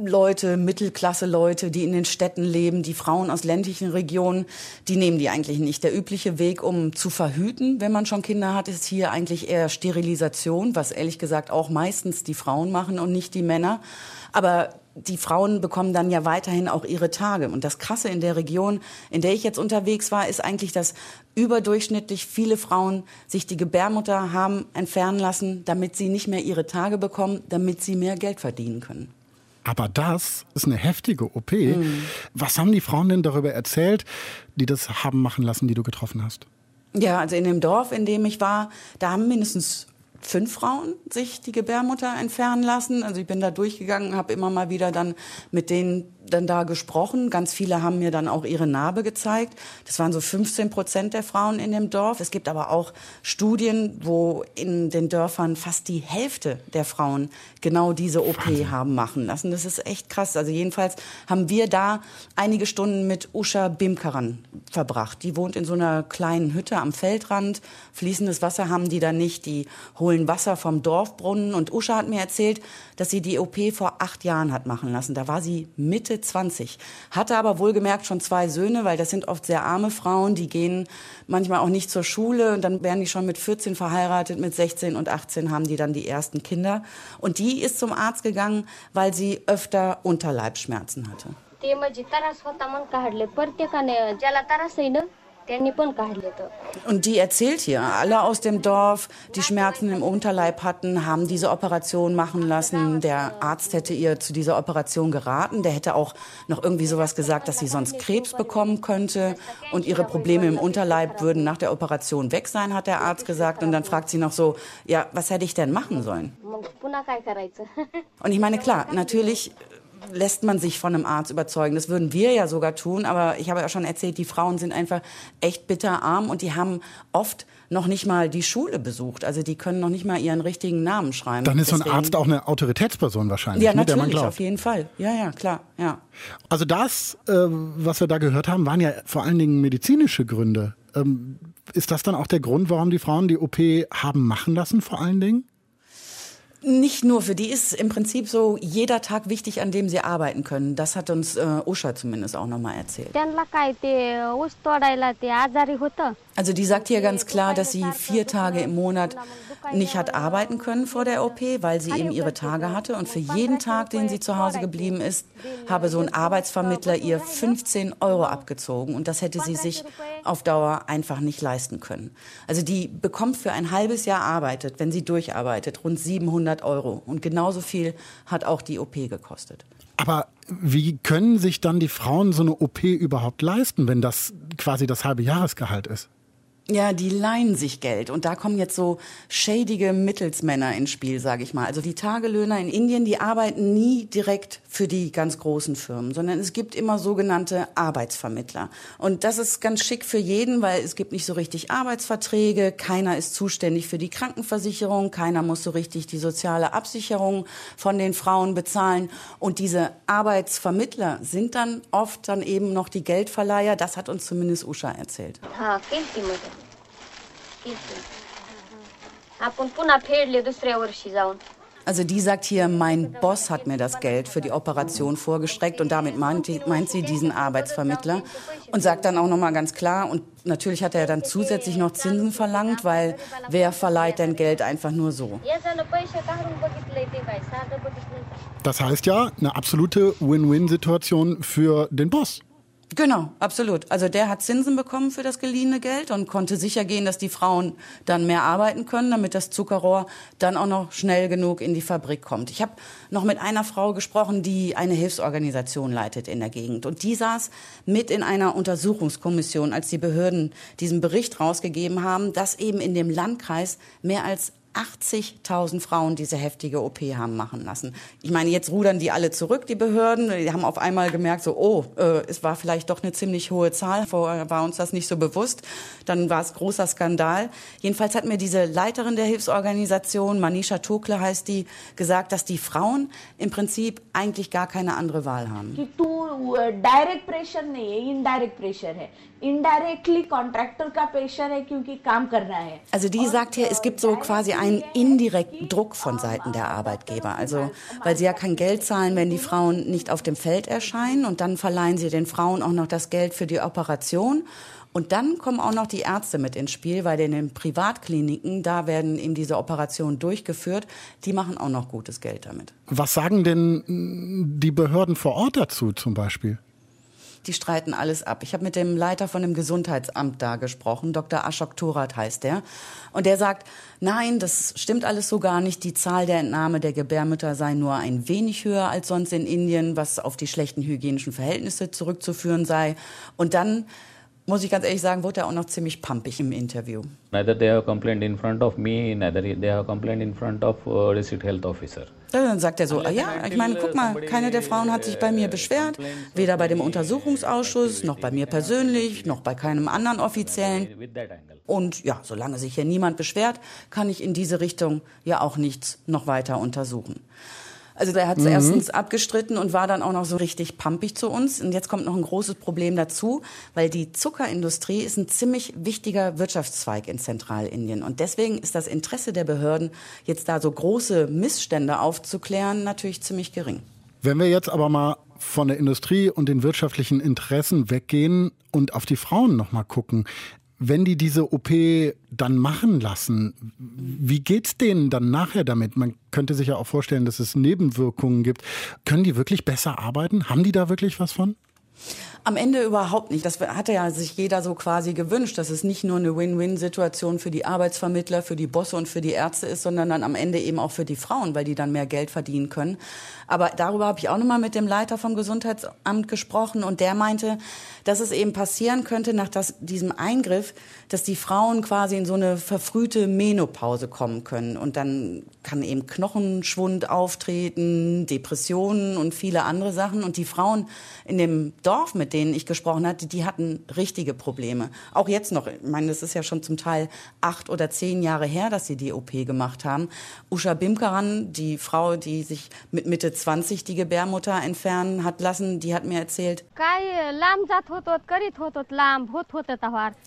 Leute, Mittelklasse-Leute, die in den Städten leben, die Frauen aus ländlichen Regionen, die nehmen die eigentlich nicht. Der übliche Weg, um zu verhüten, wenn man schon Kinder hat, ist hier eigentlich eher Sterilisation, was ehrlich gesagt auch meistens die Frauen machen und nicht die Männer. Aber die Frauen bekommen dann ja weiterhin auch ihre Tage. Und das Krasse in der Region, in der ich jetzt unterwegs war, ist eigentlich, dass überdurchschnittlich viele Frauen sich die Gebärmutter haben entfernen lassen, damit sie nicht mehr ihre Tage bekommen, damit sie mehr Geld verdienen können. Aber das ist eine heftige OP. Mhm. Was haben die Frauen denn darüber erzählt, die das haben machen lassen, die du getroffen hast? Ja, also in dem Dorf, in dem ich war, da haben mindestens fünf Frauen sich die Gebärmutter entfernen lassen. Also ich bin da durchgegangen, habe immer mal wieder dann mit denen dann da gesprochen. Ganz viele haben mir dann auch ihre Narbe gezeigt. Das waren so 15 Prozent der Frauen in dem Dorf. Es gibt aber auch Studien, wo in den Dörfern fast die Hälfte der Frauen genau diese OP Wahnsinn. haben machen lassen. Das ist echt krass. Also jedenfalls haben wir da einige Stunden mit Usha Bimkaran verbracht. Die wohnt in so einer kleinen Hütte am Feldrand. Fließendes Wasser haben die da nicht. Die holen Wasser vom Dorfbrunnen. Und Usha hat mir erzählt, dass sie die OP vor acht Jahren hat machen lassen. Da war sie Mitte 20, hatte aber wohlgemerkt schon zwei Söhne, weil das sind oft sehr arme Frauen, die gehen manchmal auch nicht zur Schule und dann werden die schon mit 14 verheiratet, mit 16 und 18 haben die dann die ersten Kinder. Und die ist zum Arzt gegangen, weil sie öfter Unterleibsschmerzen hatte. Und die erzählt hier, alle aus dem Dorf, die Schmerzen im Unterleib hatten, haben diese Operation machen lassen. Der Arzt hätte ihr zu dieser Operation geraten. Der hätte auch noch irgendwie sowas gesagt, dass sie sonst Krebs bekommen könnte. Und ihre Probleme im Unterleib würden nach der Operation weg sein, hat der Arzt gesagt. Und dann fragt sie noch so, ja, was hätte ich denn machen sollen? Und ich meine, klar, natürlich lässt man sich von einem Arzt überzeugen. Das würden wir ja sogar tun, aber ich habe ja schon erzählt, die Frauen sind einfach echt bitterarm und die haben oft noch nicht mal die Schule besucht. Also die können noch nicht mal ihren richtigen Namen schreiben. Dann ist so ein Arzt auch eine Autoritätsperson wahrscheinlich, ja, ne, natürlich, der man glaubt. auf jeden Fall. Ja, ja, klar, ja. Also das, äh, was wir da gehört haben, waren ja vor allen Dingen medizinische Gründe. Ähm, ist das dann auch der Grund, warum die Frauen die OP haben machen lassen, vor allen Dingen? Nicht nur, für die ist im Prinzip so jeder Tag wichtig, an dem sie arbeiten können. Das hat uns äh, Usha zumindest auch nochmal erzählt. Also die sagt hier ganz klar, dass sie vier Tage im Monat nicht hat arbeiten können vor der OP, weil sie eben ihre Tage hatte. Und für jeden Tag, den sie zu Hause geblieben ist, habe so ein Arbeitsvermittler ihr 15 Euro abgezogen. Und das hätte sie sich auf Dauer einfach nicht leisten können. Also die bekommt für ein halbes Jahr arbeitet, wenn sie durcharbeitet, rund 700 Euro. Und genauso viel hat auch die OP gekostet. Aber wie können sich dann die Frauen so eine OP überhaupt leisten, wenn das quasi das halbe Jahresgehalt ist? Ja, die leihen sich Geld. Und da kommen jetzt so schädige Mittelsmänner ins Spiel, sage ich mal. Also die Tagelöhner in Indien, die arbeiten nie direkt für die ganz großen Firmen, sondern es gibt immer sogenannte Arbeitsvermittler. Und das ist ganz schick für jeden, weil es gibt nicht so richtig Arbeitsverträge, keiner ist zuständig für die Krankenversicherung, keiner muss so richtig die soziale Absicherung von den Frauen bezahlen. Und diese Arbeitsvermittler sind dann oft dann eben noch die Geldverleiher. Das hat uns zumindest Usha erzählt. आपण पुन्हा फेडले दुसऱ्या वर्षी जाऊन Also die sagt hier, mein Boss hat mir das Geld für die Operation vorgestreckt und damit meint, meint sie diesen Arbeitsvermittler und sagt dann auch noch mal ganz klar und natürlich hat er dann zusätzlich noch Zinsen verlangt, weil wer verleiht denn Geld einfach nur so? Das heißt ja, eine absolute Win-Win-Situation für den Boss. Genau, absolut. Also der hat Zinsen bekommen für das geliehene Geld und konnte sicher gehen, dass die Frauen dann mehr arbeiten können, damit das Zuckerrohr dann auch noch schnell genug in die Fabrik kommt. Ich habe noch mit einer Frau gesprochen, die eine Hilfsorganisation leitet in der Gegend. Und die saß mit in einer Untersuchungskommission, als die Behörden diesen Bericht rausgegeben haben, dass eben in dem Landkreis mehr als 80.000 Frauen diese heftige OP haben machen lassen. Ich meine, jetzt rudern die alle zurück, die Behörden. Die haben auf einmal gemerkt, so, oh, äh, es war vielleicht doch eine ziemlich hohe Zahl. Vorher war uns das nicht so bewusst. Dann war es großer Skandal. Jedenfalls hat mir diese Leiterin der Hilfsorganisation, Manisha Tokle heißt die, gesagt, dass die Frauen im Prinzip eigentlich gar keine andere Wahl haben. Direct pressure, nee, indirect pressure indirect pressure है indirectly contractor का प्रेशर है क्योंकि काम करना है Also die sagt hier, es gibt so quasi einen indirekten Druck von Seiten der Arbeitgeber. Also weil sie ja kein Geld zahlen, wenn die Frauen nicht auf dem Feld erscheinen und dann verleihen sie den Frauen auch noch das Geld für die Operation. Und dann kommen auch noch die Ärzte mit ins Spiel, weil in den Privatkliniken, da werden eben diese Operationen durchgeführt, die machen auch noch gutes Geld damit. Was sagen denn die Behörden vor Ort dazu zum Beispiel? Die streiten alles ab. Ich habe mit dem Leiter von dem Gesundheitsamt da gesprochen, Dr. Ashok Thorat heißt der. Und der sagt, nein, das stimmt alles so gar nicht. Die Zahl der Entnahme der Gebärmütter sei nur ein wenig höher als sonst in Indien, was auf die schlechten hygienischen Verhältnisse zurückzuführen sei. Und dann muss ich ganz ehrlich sagen, wurde er auch noch ziemlich pumpig im Interview. Neither they have complained in front of me, neither they have complained in front of uh, district health officer. Dann sagt er so, ja, ich meine, guck mal, keine der Frauen hat sich bei mir beschwert, weder bei dem Untersuchungsausschuss, noch bei mir persönlich, noch bei keinem anderen Offiziellen. Und ja, solange sich hier niemand beschwert, kann ich in diese Richtung ja auch nichts noch weiter untersuchen. Also der hat es mhm. erstens abgestritten und war dann auch noch so richtig pumpig zu uns. Und jetzt kommt noch ein großes Problem dazu, weil die Zuckerindustrie ist ein ziemlich wichtiger Wirtschaftszweig in Zentralindien. Und deswegen ist das Interesse der Behörden, jetzt da so große Missstände aufzuklären, natürlich ziemlich gering. Wenn wir jetzt aber mal von der Industrie und den wirtschaftlichen Interessen weggehen und auf die Frauen noch mal gucken wenn die diese OP dann machen lassen, wie geht's denen dann nachher damit? Man könnte sich ja auch vorstellen, dass es Nebenwirkungen gibt. Können die wirklich besser arbeiten? Haben die da wirklich was von? Am Ende überhaupt nicht. Das hatte ja sich jeder so quasi gewünscht, dass es nicht nur eine Win-Win-Situation für die Arbeitsvermittler, für die Bosse und für die Ärzte ist, sondern dann am Ende eben auch für die Frauen, weil die dann mehr Geld verdienen können. Aber darüber habe ich auch nochmal mit dem Leiter vom Gesundheitsamt gesprochen und der meinte, dass es eben passieren könnte nach das, diesem Eingriff, dass die Frauen quasi in so eine verfrühte Menopause kommen können und dann kann eben Knochenschwund auftreten, Depressionen und viele andere Sachen und die Frauen in dem Dorf, mit denen ich gesprochen hatte, die hatten richtige Probleme. Auch jetzt noch, ich meine, das ist ja schon zum Teil acht oder zehn Jahre her, dass sie die OP gemacht haben. Usha Bimkaran, die Frau, die sich mit Mitte 20 die Gebärmutter entfernen hat lassen, die hat mir erzählt.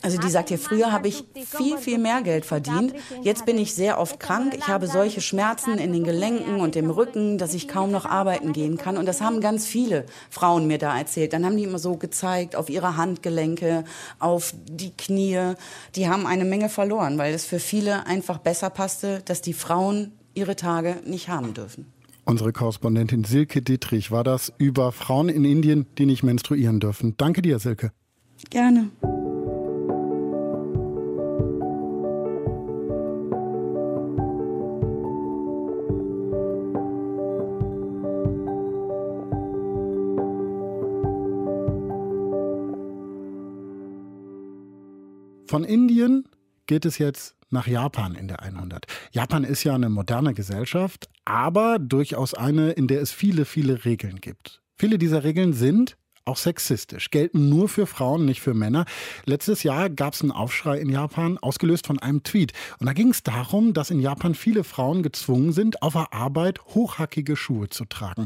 Also die sagt hier, früher habe ich viel, viel mehr Geld verdient. Jetzt bin ich sehr oft krank. Ich habe solche Schmerzen in den Gelenken und im Rücken, dass ich kaum noch arbeiten gehen kann. Und das haben ganz viele Frauen mir da erzählt. Dann haben die immer so gezeigt auf ihre Handgelenke, auf die Knie. Die haben eine Menge verloren, weil es für viele einfach besser passte, dass die Frauen ihre Tage nicht haben dürfen. Unsere Korrespondentin Silke Dietrich war das über Frauen in Indien, die nicht menstruieren dürfen. Danke dir, Silke. Gerne. Von Indien geht es jetzt nach Japan in der 100. Japan ist ja eine moderne Gesellschaft, aber durchaus eine, in der es viele, viele Regeln gibt. Viele dieser Regeln sind auch sexistisch, gelten nur für Frauen, nicht für Männer. Letztes Jahr gab es einen Aufschrei in Japan, ausgelöst von einem Tweet. Und da ging es darum, dass in Japan viele Frauen gezwungen sind, auf der Arbeit hochhackige Schuhe zu tragen.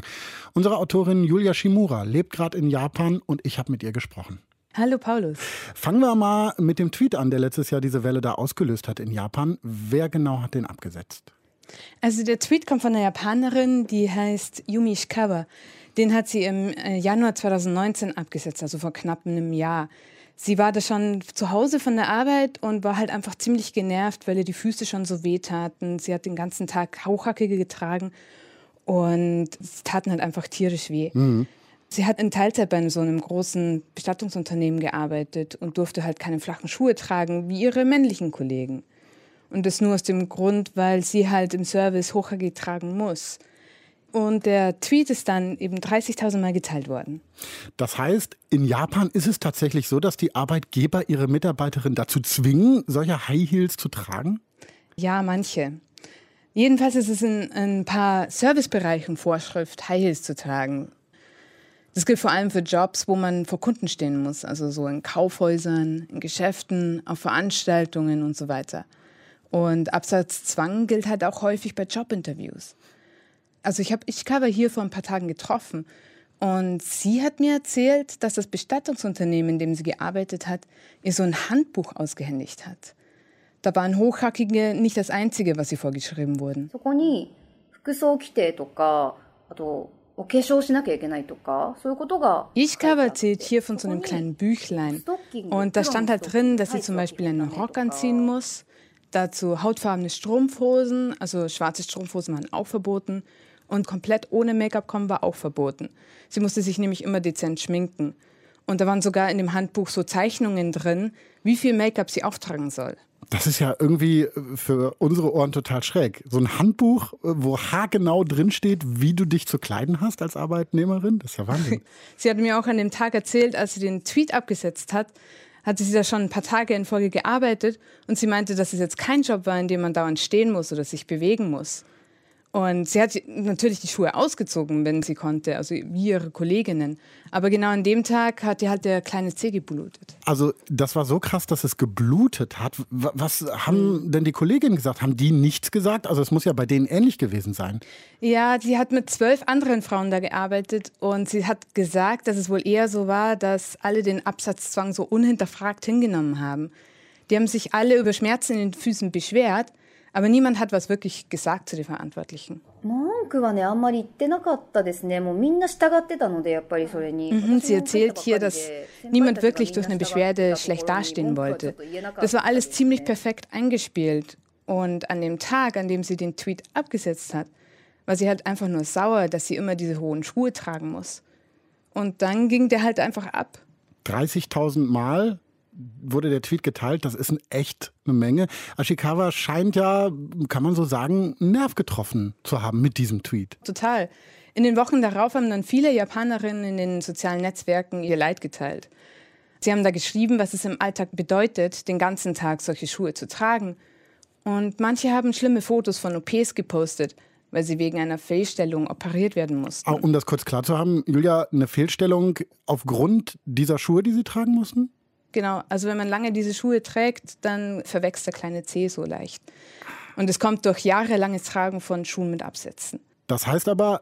Unsere Autorin Julia Shimura lebt gerade in Japan und ich habe mit ihr gesprochen. Hallo Paulus. Fangen wir mal mit dem Tweet an, der letztes Jahr diese Welle da ausgelöst hat in Japan. Wer genau hat den abgesetzt? Also der Tweet kommt von einer Japanerin, die heißt Yumi Ishikawa. Den hat sie im äh, Januar 2019 abgesetzt, also vor knapp einem Jahr. Sie war da schon zu Hause von der Arbeit und war halt einfach ziemlich genervt, weil ihr die Füße schon so wehtaten. Sie hat den ganzen Tag Hauchhackige getragen und sie taten halt einfach tierisch weh. Mhm. Sie hat in Teilzeit bei so einem großen Bestattungsunternehmen gearbeitet und durfte halt keine flachen Schuhe tragen wie ihre männlichen Kollegen. Und das nur aus dem Grund, weil sie halt im Service Hochhacke tragen muss. Und der Tweet ist dann eben 30.000 Mal geteilt worden. Das heißt, in Japan ist es tatsächlich so, dass die Arbeitgeber ihre Mitarbeiterin dazu zwingen, solche High Heels zu tragen? Ja, manche. Jedenfalls ist es in ein paar Servicebereichen Vorschrift, High Heels zu tragen. Das gilt vor allem für Jobs, wo man vor Kunden stehen muss, also so in Kaufhäusern, in Geschäften, auf Veranstaltungen und so weiter. Und Absatzzwang gilt halt auch häufig bei Jobinterviews. Also ich habe ich Cover hier vor ein paar Tagen getroffen und sie hat mir erzählt, dass das Bestattungsunternehmen, in dem sie gearbeitet hat, ihr so ein Handbuch ausgehändigt hat. Da waren Hochhackige nicht das Einzige, was sie vorgeschrieben wurden. あと ich habe erzählt hier von so einem kleinen Büchlein. Und da stand halt drin, dass sie zum Beispiel einen Rock anziehen muss, dazu hautfarbene Strumpfhosen, also schwarze Strumpfhosen waren auch verboten. Und komplett ohne Make-up kommen war auch verboten. Sie musste sich nämlich immer dezent schminken. Und da waren sogar in dem Handbuch so Zeichnungen drin, wie viel Make-up sie auftragen soll. Das ist ja irgendwie äh, für unsere Ohren total schräg. So ein Handbuch, äh, wo haargenau drinsteht, wie du dich zu kleiden hast als Arbeitnehmerin. Das ist ja Wahnsinn. [LAUGHS] sie hat mir auch an dem Tag erzählt, als sie den Tweet abgesetzt hat, hatte sie da schon ein paar Tage in Folge gearbeitet und sie meinte, dass es jetzt kein Job war, in dem man dauernd stehen muss oder sich bewegen muss. Und sie hat natürlich die Schuhe ausgezogen, wenn sie konnte, also wie ihre Kolleginnen. Aber genau an dem Tag hat ihr halt der kleine Zeh geblutet. Also das war so krass, dass es geblutet hat. Was haben denn die Kolleginnen gesagt? Haben die nichts gesagt? Also es muss ja bei denen ähnlich gewesen sein. Ja, sie hat mit zwölf anderen Frauen da gearbeitet und sie hat gesagt, dass es wohl eher so war, dass alle den Absatzzwang so unhinterfragt hingenommen haben. Die haben sich alle über Schmerzen in den Füßen beschwert aber niemand hat was wirklich gesagt zu den Verantwortlichen. Mhm, sie erzählt hier, dass niemand wirklich durch eine Beschwerde schlecht dastehen wollte. Das war alles ziemlich perfekt eingespielt. Und an dem Tag, an dem sie den Tweet abgesetzt hat, war sie halt einfach nur sauer, dass sie immer diese hohen Schuhe tragen muss. Und dann ging der halt einfach ab. 30.000 Mal wurde der Tweet geteilt. Das ist echt eine Menge. Ashikawa scheint ja, kann man so sagen, einen Nerv getroffen zu haben mit diesem Tweet. Total. In den Wochen darauf haben dann viele Japanerinnen in den sozialen Netzwerken ihr Leid geteilt. Sie haben da geschrieben, was es im Alltag bedeutet, den ganzen Tag solche Schuhe zu tragen. Und manche haben schlimme Fotos von OPs gepostet, weil sie wegen einer Fehlstellung operiert werden mussten. Um das kurz klar zu haben, Julia, eine Fehlstellung aufgrund dieser Schuhe, die sie tragen mussten? Genau, also wenn man lange diese Schuhe trägt, dann verwächst der kleine Zeh so leicht. Und es kommt durch jahrelanges Tragen von Schuhen mit Absätzen. Das heißt aber,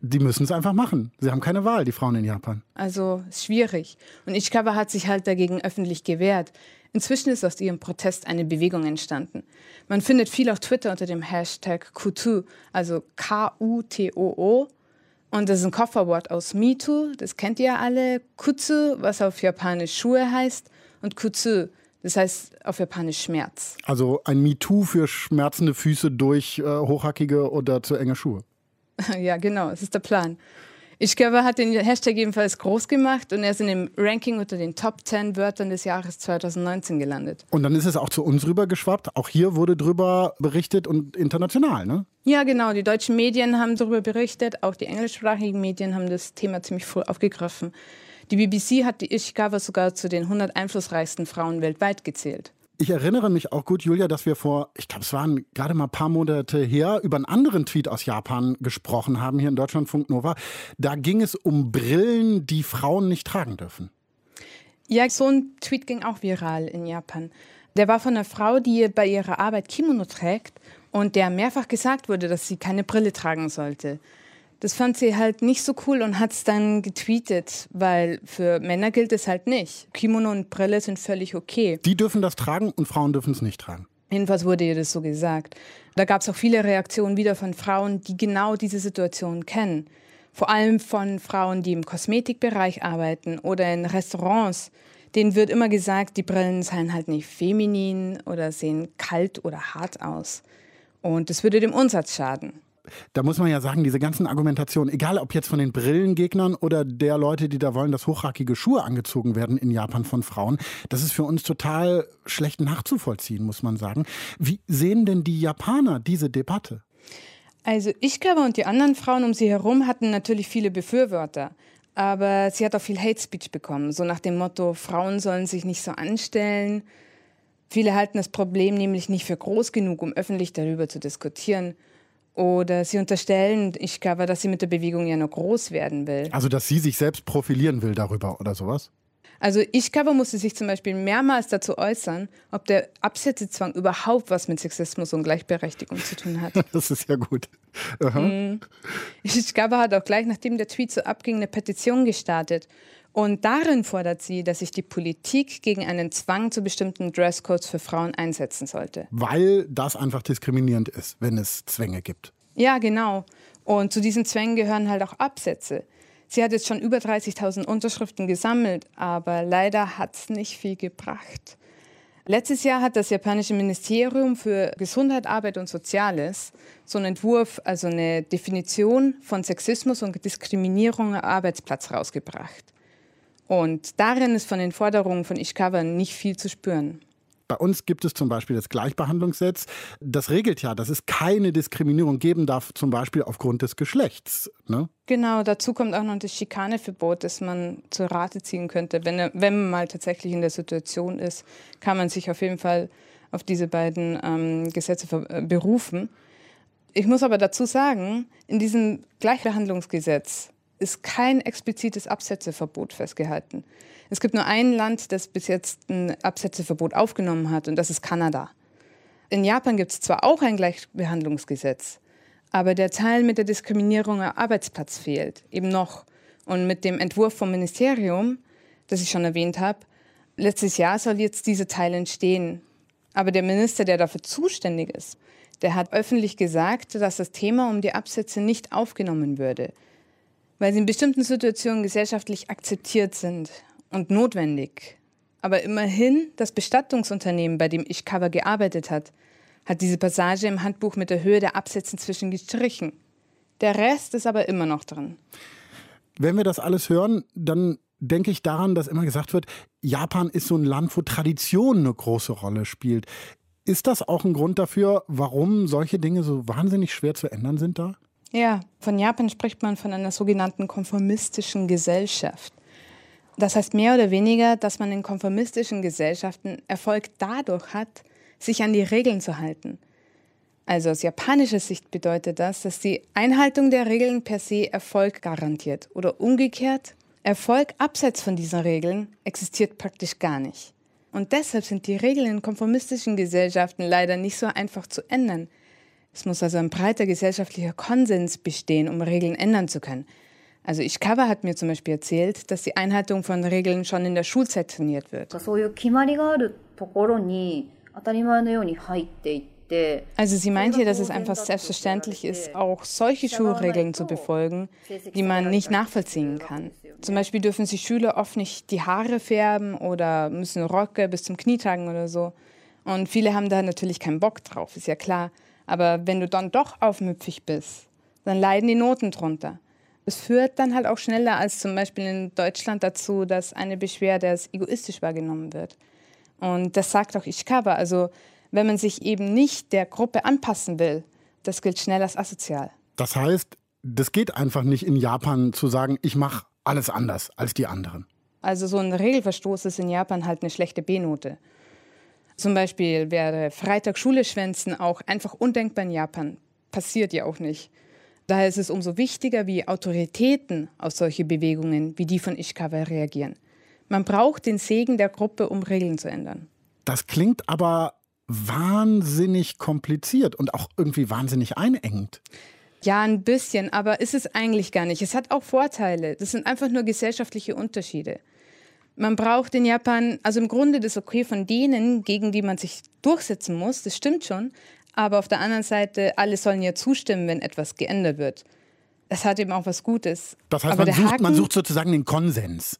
die müssen es einfach machen. Sie haben keine Wahl, die Frauen in Japan. Also ist schwierig. Und Ishikawa hat sich halt dagegen öffentlich gewehrt. Inzwischen ist aus ihrem Protest eine Bewegung entstanden. Man findet viel auf Twitter unter dem Hashtag Kutu, also K-U-T-O-O. Und das ist ein Kofferwort aus Mitu, das kennt ihr alle. Kutsu, was auf Japanisch Schuhe heißt. Und Kutsu, das heißt auf Japanisch Schmerz. Also ein MeToo für schmerzende Füße durch äh, hochhackige oder zu enge Schuhe. [LAUGHS] ja, genau, das ist der Plan. Ishikawa hat den Hashtag ebenfalls groß gemacht und er ist in dem Ranking unter den Top 10 Wörtern des Jahres 2019 gelandet. Und dann ist es auch zu uns rübergeschwappt. Auch hier wurde drüber berichtet und international, ne? Ja, genau. Die deutschen Medien haben darüber berichtet. Auch die englischsprachigen Medien haben das Thema ziemlich früh aufgegriffen. Die BBC hat die Ishikawa sogar zu den 100 einflussreichsten Frauen weltweit gezählt. Ich erinnere mich auch gut, Julia, dass wir vor, ich glaube, es waren gerade mal ein paar Monate her, über einen anderen Tweet aus Japan gesprochen haben, hier in Deutschlandfunk Nova. Da ging es um Brillen, die Frauen nicht tragen dürfen. Ja, so ein Tweet ging auch viral in Japan. Der war von einer Frau, die bei ihrer Arbeit Kimono trägt und der mehrfach gesagt wurde, dass sie keine Brille tragen sollte. Das fand sie halt nicht so cool und hat es dann getweetet, weil für Männer gilt es halt nicht. Kimono und Brille sind völlig okay. Die dürfen das tragen und Frauen dürfen es nicht tragen. Jedenfalls wurde ihr das so gesagt. Da gab es auch viele Reaktionen wieder von Frauen, die genau diese Situation kennen. Vor allem von Frauen, die im Kosmetikbereich arbeiten oder in Restaurants. Denen wird immer gesagt, die Brillen seien halt nicht feminin oder sehen kalt oder hart aus. Und das würde dem Umsatz schaden da muss man ja sagen, diese ganzen Argumentationen, egal ob jetzt von den Brillengegnern oder der Leute, die da wollen, dass hochhackige Schuhe angezogen werden in Japan von Frauen, das ist für uns total schlecht nachzuvollziehen, muss man sagen. Wie sehen denn die Japaner diese Debatte? Also Ishikawa und die anderen Frauen um sie herum hatten natürlich viele Befürworter. Aber sie hat auch viel Hate Speech bekommen, so nach dem Motto, Frauen sollen sich nicht so anstellen. Viele halten das Problem nämlich nicht für groß genug, um öffentlich darüber zu diskutieren. Oder sie unterstellen Ishikawa, dass sie mit der Bewegung ja noch groß werden will. Also, dass sie sich selbst profilieren will darüber oder sowas? Also Ishikawa musste sich zum Beispiel mehrmals dazu äußern, ob der Absetzezwang überhaupt was mit Sexismus und Gleichberechtigung zu tun hat. [LAUGHS] Das ist ja gut. Mhm. Ishikawa hat auch gleich, nachdem der Tweet so abging, eine Petition gestartet. Und darin fordert sie, dass sich die Politik gegen einen Zwang zu bestimmten Dresscodes für Frauen einsetzen sollte. Weil das einfach diskriminierend ist, wenn es Zwänge gibt. Ja, genau. Und zu diesen Zwängen gehören halt auch Absätze. Sie hat jetzt schon über 30.000 Unterschriften gesammelt, aber leider hat es nicht viel gebracht. Letztes Jahr hat das japanische Ministerium für Gesundheit, Arbeit und Soziales so einen Entwurf, also eine Definition von Sexismus und Diskriminierung am Arbeitsplatz rausgebracht. Und darin ist von den Forderungen von Ishikawa nicht viel zu spüren. Bei uns gibt es zum Beispiel das Gleichbehandlungsgesetz. Das regelt ja, dass es keine Diskriminierung geben darf, zum Beispiel aufgrund des Geschlechts. Ne? Genau, dazu kommt auch noch das Schikaneverbot, das man zur Rate ziehen könnte. Wenn, wenn man mal tatsächlich in der Situation ist, kann man sich auf jeden Fall auf diese beiden ähm, Gesetze äh, berufen. Ich muss aber dazu sagen, in diesem Gleichbehandlungsgesetz ist kein explizites Absetzeverbot festgehalten. Es gibt nur ein Land, das bis jetzt ein Absetzeverbot aufgenommen hat, und das ist Kanada. In Japan gibt es zwar auch ein Gleichbehandlungsgesetz, aber der Teil mit der Diskriminierung am Arbeitsplatz fehlt, eben noch. Und mit dem Entwurf vom Ministerium, das ich schon erwähnt habe, letztes Jahr soll jetzt dieser Teil entstehen. Aber der Minister, der dafür zuständig ist, der hat öffentlich gesagt, dass das Thema um die Absätze nicht aufgenommen würde weil sie in bestimmten Situationen gesellschaftlich akzeptiert sind und notwendig. Aber immerhin, das Bestattungsunternehmen, bei dem Ishikawa gearbeitet hat, hat diese Passage im Handbuch mit der Höhe der Absätze inzwischen gestrichen. Der Rest ist aber immer noch drin. Wenn wir das alles hören, dann denke ich daran, dass immer gesagt wird, Japan ist so ein Land, wo Tradition eine große Rolle spielt. Ist das auch ein Grund dafür, warum solche Dinge so wahnsinnig schwer zu ändern sind da? Ja, von Japan spricht man von einer sogenannten konformistischen Gesellschaft. Das heißt mehr oder weniger, dass man in konformistischen Gesellschaften Erfolg dadurch hat, sich an die Regeln zu halten. Also aus japanischer Sicht bedeutet das, dass die Einhaltung der Regeln per se Erfolg garantiert. Oder umgekehrt, Erfolg abseits von diesen Regeln existiert praktisch gar nicht. Und deshalb sind die Regeln in konformistischen Gesellschaften leider nicht so einfach zu ändern. Es muss also ein breiter gesellschaftlicher Konsens bestehen, um Regeln ändern zu können. Also Ishikawa hat mir zum Beispiel erzählt, dass die Einhaltung von Regeln schon in der Schulzeit trainiert wird. Also sie meint hier, dass es einfach selbstverständlich ist, auch solche Schulregeln zu befolgen, die man nicht nachvollziehen kann. Zum Beispiel dürfen sich Schüler oft nicht die Haare färben oder müssen Röcke bis zum Knie tragen oder so. Und viele haben da natürlich keinen Bock drauf, ist ja klar. Aber wenn du dann doch aufmüpfig bist, dann leiden die Noten drunter. Es führt dann halt auch schneller als zum Beispiel in Deutschland dazu, dass eine Beschwerde als egoistisch wahrgenommen wird. Und das sagt auch Ishikawa. Also wenn man sich eben nicht der Gruppe anpassen will, das gilt schnell als asozial. Das heißt, das geht einfach nicht in Japan zu sagen, ich mache alles anders als die anderen. Also so ein Regelverstoß ist in Japan halt eine schlechte B-Note. Zum Beispiel wäre Freitag Schule schwänzen auch einfach undenkbar in Japan. Passiert ja auch nicht. Daher ist es umso wichtiger, wie Autoritäten auf solche Bewegungen wie die von Ishikawa reagieren. Man braucht den Segen der Gruppe, um Regeln zu ändern. Das klingt aber wahnsinnig kompliziert und auch irgendwie wahnsinnig einengend. Ja, ein bisschen, aber ist es eigentlich gar nicht. Es hat auch Vorteile. Das sind einfach nur gesellschaftliche Unterschiede. Man braucht in Japan, also im Grunde das Okay von denen, gegen die man sich durchsetzen muss, das stimmt schon. Aber auf der anderen Seite, alle sollen ja zustimmen, wenn etwas geändert wird. Das hat eben auch was Gutes. Das heißt, man sucht, Haken, man sucht sozusagen den Konsens.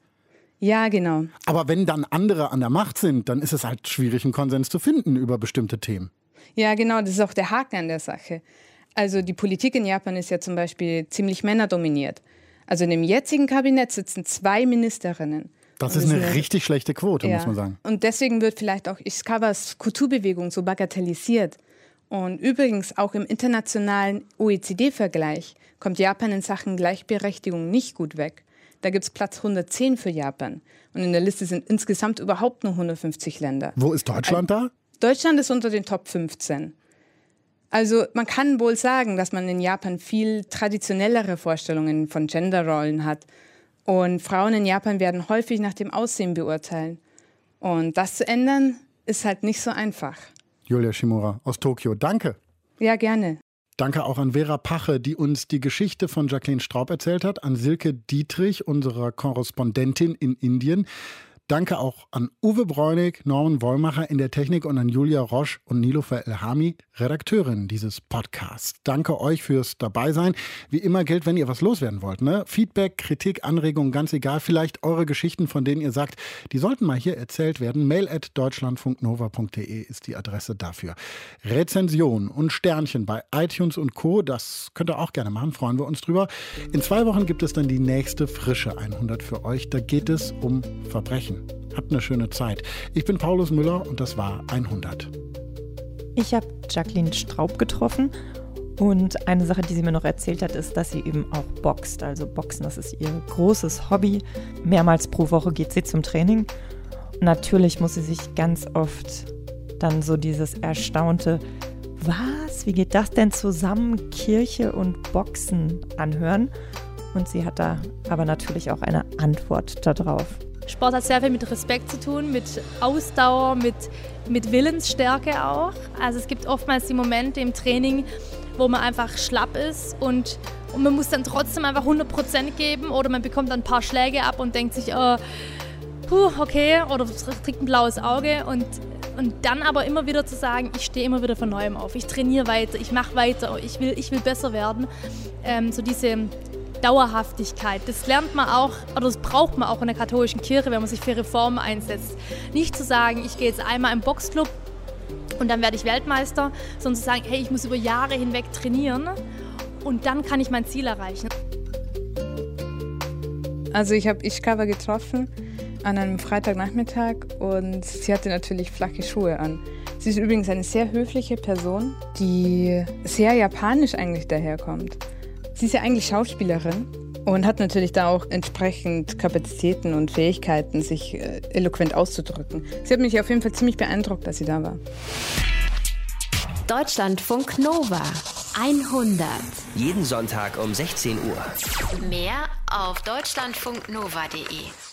Ja, genau. Aber wenn dann andere an der Macht sind, dann ist es halt schwierig, einen Konsens zu finden über bestimmte Themen. Ja, genau, das ist auch der Haken an der Sache. Also die Politik in Japan ist ja zum Beispiel ziemlich männerdominiert. Also in dem jetzigen Kabinett sitzen zwei Ministerinnen. Das ist eine, richtig schlechte Quote, ja. muss man sagen. Und deswegen wird vielleicht auch Ishikawas Kulturbewegung so bagatellisiert. Und übrigens auch im internationalen OECD-Vergleich kommt Japan in Sachen Gleichberechtigung nicht gut weg. Da gibt es Platz 110 für Japan. Und in der Liste sind insgesamt überhaupt nur 150 Länder. Wo ist Deutschland da? Deutschland ist unter den Top 15. Also man kann wohl sagen, dass man in Japan viel traditionellere Vorstellungen von Genderrollen hat. Und Frauen in Japan werden häufig nach dem Aussehen beurteilen. Und das zu ändern, ist halt nicht so einfach. Julia Shimura aus Tokio, danke. Ja, gerne. Danke auch an Vera Pache, die uns die Geschichte von Jacqueline Straub erzählt hat, an Silke Dietrich, unserer Korrespondentin in Indien. Danke auch an Uwe Bräunig, Norman Wollmacher in der Technik und an Julia Roche und Nilofer Elhami, Redakteurin dieses Podcasts. Danke euch fürs Dabeisein. Wie immer gilt, wenn ihr was loswerden wollt, ne? Feedback, Kritik, Anregungen, ganz egal. Vielleicht eure Geschichten, von denen ihr sagt, die sollten mal hier erzählt werden. Mail at deutschlandfunknova.de ist die Adresse dafür. Rezension und Sternchen bei iTunes und Co. Das könnt ihr auch gerne machen, freuen wir uns drüber. In zwei Wochen gibt es dann die nächste frische 100 für euch. Da geht es um Verbrechen. Habt eine schöne Zeit. Ich bin Paulus Müller und das war 100. Ich habe Jacqueline Straub getroffen und eine Sache, die sie mir noch erzählt hat, ist, dass sie eben auch boxt. Also Boxen, das ist ihr großes Hobby. Mehrmals pro Woche geht sie zum Training. Natürlich muss sie sich ganz oft dann so dieses erstaunte, was, wie geht das denn zusammen, Kirche und Boxen anhören. Und sie hat da aber natürlich auch eine Antwort darauf. Sport hat sehr viel mit Respekt zu tun, mit Ausdauer, mit, mit Willensstärke auch. Also es gibt oftmals die Momente im Training, wo man einfach schlapp ist und, und man muss dann trotzdem einfach 100% geben oder man bekommt dann ein paar Schläge ab und denkt sich, oh, puh, okay, oder kriegt ein blaues Auge und, und dann aber immer wieder zu sagen, ich stehe immer wieder von Neuem auf, ich trainiere weiter, ich mache weiter, ich will, ich will besser werden. Ähm, so diese Dauerhaftigkeit. Das lernt man auch, oder das braucht man auch in der katholischen Kirche, wenn man sich für Reformen einsetzt. Nicht zu sagen, ich gehe jetzt einmal im Boxclub und dann werde ich Weltmeister, sondern zu sagen, hey, ich muss über Jahre hinweg trainieren und dann kann ich mein Ziel erreichen. Also ich habe Ishikawa getroffen an einem Freitagnachmittag und sie hatte natürlich flache Schuhe an. Sie ist übrigens eine sehr höfliche Person, die sehr japanisch eigentlich daherkommt. Sie ist ja eigentlich Schauspielerin und hat natürlich da auch entsprechend Kapazitäten und Fähigkeiten, sich äh, eloquent auszudrücken. Sie hat mich auf jeden Fall ziemlich beeindruckt, dass sie da war. Deutschlandfunk Nova 100. Jeden Sonntag um 16 Uhr. Mehr auf deutschlandfunknova.de.